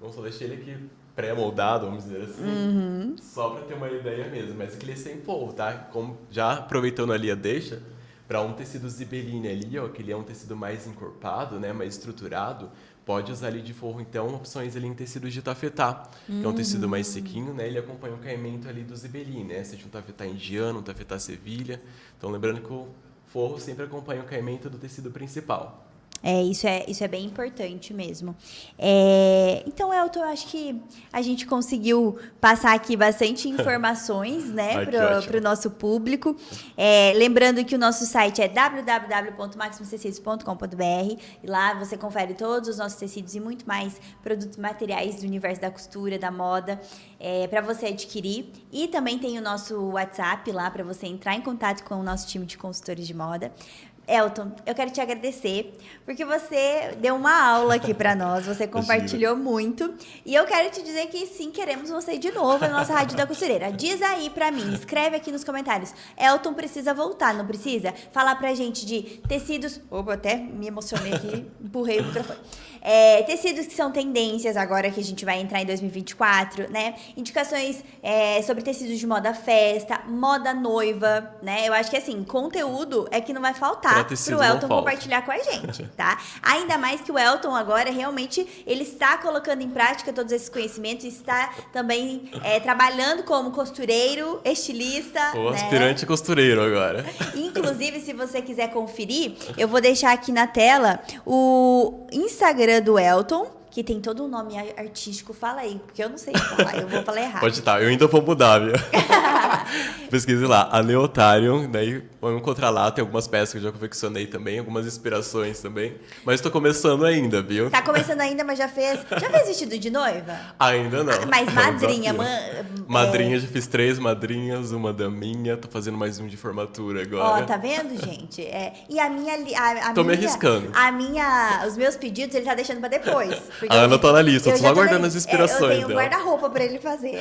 Vamos só deixar ele aqui pré-moldado, vamos dizer assim. Uhum. Só para ter uma ideia mesmo. Mas aquele é sem forro, tá? Como, já aproveitando ali a deixa, para um tecido zibeline ali, ó, que ele é um tecido mais encorpado, né? Mais estruturado, pode usar ali de forro, então, opções ali em tecido de tafetá, que é um tecido mais sequinho, né? Ele acompanha o caimento ali do zibeline, né? Seja um tafetá indiano, um tafetá sevilha. Então, lembrando que o forro sempre acompanha o caimento do tecido principal. É, isso é, isso é bem importante mesmo. É, então, Elton, eu acho que a gente conseguiu passar aqui bastante informações, né, para o nosso público. É, lembrando que o nosso site é www.maximostecidos.com.br e lá você confere todos os nossos tecidos e muito mais produtos materiais do universo da costura, da moda, para você adquirir. E também tem o nosso WhatsApp lá para você entrar em contato com o nosso time de consultores de moda. Elton, eu quero te agradecer porque você deu uma aula aqui para nós, você compartilhou muito e eu quero te dizer que sim, queremos você de novo na nossa Rádio da Costureira. Diz aí para mim, escreve aqui nos comentários. Elton precisa voltar, não precisa? Falar pra gente de tecidos. Opa, até me emocionei aqui, empurrei o microfone. é, tecidos que são tendências agora que a gente vai entrar em 2024, né? Indicações é, sobre tecidos de moda festa, moda noiva, né? Eu acho que assim, conteúdo é que não vai faltar pro Elton compartilhar com a gente, tá? Ainda mais que o Elton agora realmente ele está colocando em prática todos esses conhecimentos, está também é, trabalhando como costureiro, estilista. O né? aspirante costureiro agora. Inclusive, se você quiser conferir, eu vou deixar aqui na tela o Instagram do Elton que tem todo um nome artístico. Fala aí, porque eu não sei falar, eu vou falar errado. Pode estar, tá, eu ainda vou mudar, viu? Pesquise lá, a Neotarium, daí vamos encontrar lá, tem algumas peças que eu já confeccionei também, algumas inspirações também. Mas estou começando ainda, viu? Tá começando ainda, mas já fez. Já fez vestido de noiva? Ainda não. Ah, mas madrinha, man, Madrinha, é... já fiz três madrinhas, uma da minha, tô fazendo mais um de formatura agora. Ó, tá vendo, gente? É, e a minha. A, a tô minha, me arriscando. A minha. Os meus pedidos ele tá deixando pra depois. A Ana tá na lista, eu tô só aguardando as inspirações. É, eu tenho um guarda-roupa pra ele fazer.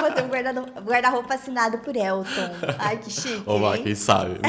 Vou ter um guarda-roupa assinado por Elton. Ai, que chique. Vamos quem sabe.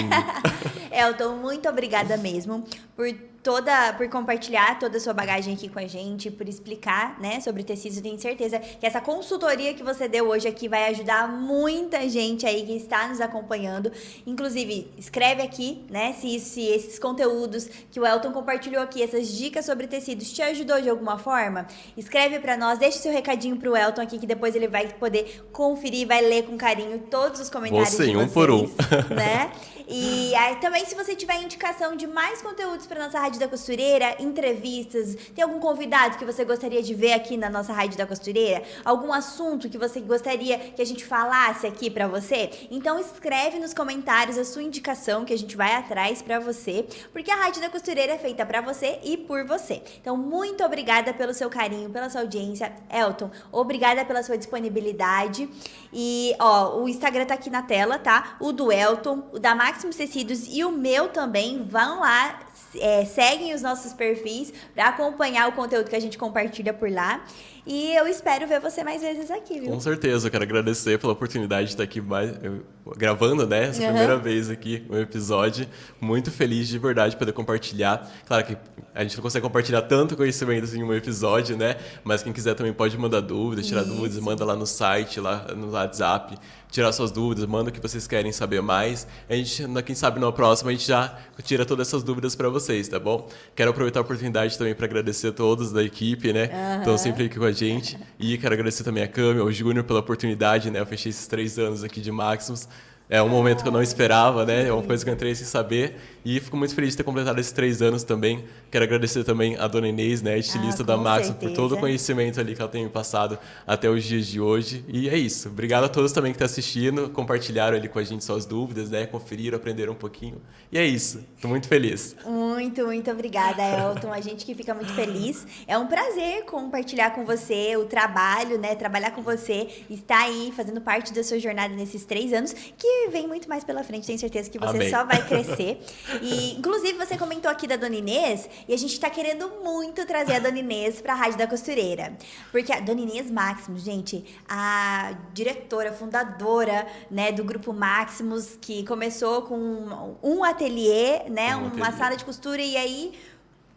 Elton, muito obrigada mesmo por toda por compartilhar toda a sua bagagem aqui com a gente, por explicar, né, sobre tecidos. Tenho certeza que essa consultoria que você deu hoje aqui vai ajudar muita gente aí que está nos acompanhando. Inclusive, escreve aqui, né, se, se esses conteúdos que o Elton compartilhou aqui, essas dicas sobre tecidos te ajudou de alguma forma. Escreve para nós, deixe seu recadinho pro Elton aqui que depois ele vai poder conferir, vai ler com carinho todos os comentários de vocês, um por um. né? E aí também se você tiver indicação de mais conteúdos para nossa Rádio da Costureira, entrevistas, tem algum convidado que você gostaria de ver aqui na nossa Rádio da Costureira? Algum assunto que você gostaria que a gente falasse aqui para você? Então escreve nos comentários a sua indicação que a gente vai atrás para você, porque a Rádio da Costureira é feita para você e por você. Então muito obrigada pelo seu carinho, pela sua audiência, Elton. Obrigada pela sua disponibilidade. E ó, o Instagram tá aqui na tela, tá? O do Elton, o da Max Máximos Tecidos e o meu também. Vão lá, é, seguem os nossos perfis para acompanhar o conteúdo que a gente compartilha por lá. E eu espero ver você mais vezes aqui, viu? Com certeza, eu quero agradecer pela oportunidade de estar aqui mais, gravando, né? Essa uhum. primeira vez aqui um episódio. Muito feliz de verdade poder compartilhar. Claro que a gente não consegue compartilhar tanto conhecimento assim, em um episódio, né? Mas quem quiser também pode mandar dúvidas, tirar Isso. dúvidas, manda lá no site, lá no WhatsApp tirar suas dúvidas, manda o que vocês querem saber mais. A gente, quem sabe no próximo, a gente já tira todas essas dúvidas para vocês, tá bom? Quero aproveitar a oportunidade também para agradecer a todos da equipe, né? Uhum. Estão sempre aqui com a gente. E quero agradecer também a Cami, ao Júnior pela oportunidade, né? Eu fechei esses três anos aqui de Maximus. É um momento que eu não esperava, né? É uma coisa que eu entrei sem saber. E fico muito feliz de ter completado esses três anos também. Quero agradecer também a dona Inês, né, estilista ah, da Max, por todo o conhecimento ali que ela tem me passado até os dias de hoje. E é isso. Obrigado a todos também que estão assistindo, compartilharam ali com a gente suas dúvidas, né? Conferiram, aprenderam um pouquinho. E é isso. Estou muito feliz. Muito, muito obrigada, Elton. A gente que fica muito feliz. É um prazer compartilhar com você o trabalho, né? Trabalhar com você, estar aí fazendo parte da sua jornada nesses três anos, que vem muito mais pela frente. Tenho certeza que você Amém. só vai crescer. E, inclusive, você comentou aqui da Dona Inês, e a gente está querendo muito trazer a Dona Inês para a Rádio da Costureira. Porque a Dona Inês Maximus, gente, a diretora, fundadora né, do Grupo Maximus, que começou com um ateliê, né, um uma ateliê. sala de costura, e aí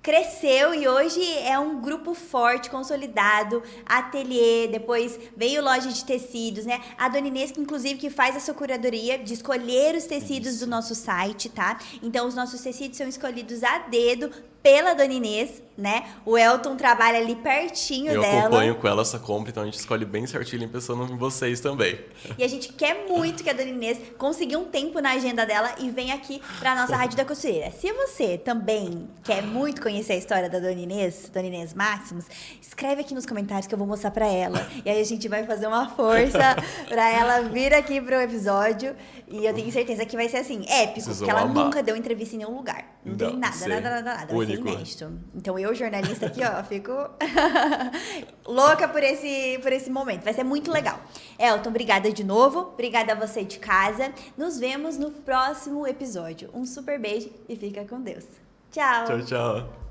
cresceu e hoje é um grupo forte, consolidado, ateliê, depois veio loja de tecidos, né? A Dona Inês, que inclusive que faz essa curadoria de escolher os tecidos do nosso site, tá? Então os nossos tecidos são escolhidos a dedo pela Dona Inês, né? O Elton trabalha ali pertinho eu dela. Eu acompanho com ela essa compra, então a gente escolhe bem certinho pensando em vocês também. E a gente quer muito que a Dona Inês consiga um tempo na agenda dela e venha aqui para nossa Rádio da Costureira. Se você também quer muito conhecer a história da Dona Inês, Dona Inês Máximos, escreve aqui nos comentários que eu vou mostrar para ela. E aí a gente vai fazer uma força para ela vir aqui pro episódio. E eu tenho certeza que vai ser assim, épico, porque ela amar. nunca deu entrevista em nenhum lugar. Não, Não tem nada, nada, nada, nada. Único inédito. Então eu, jornalista aqui, ó, fico louca por esse, por esse momento. Vai ser muito legal. Elton, obrigada de novo. Obrigada a você de casa. Nos vemos no próximo episódio. Um super beijo e fica com Deus. Tchau. Tchau, tchau.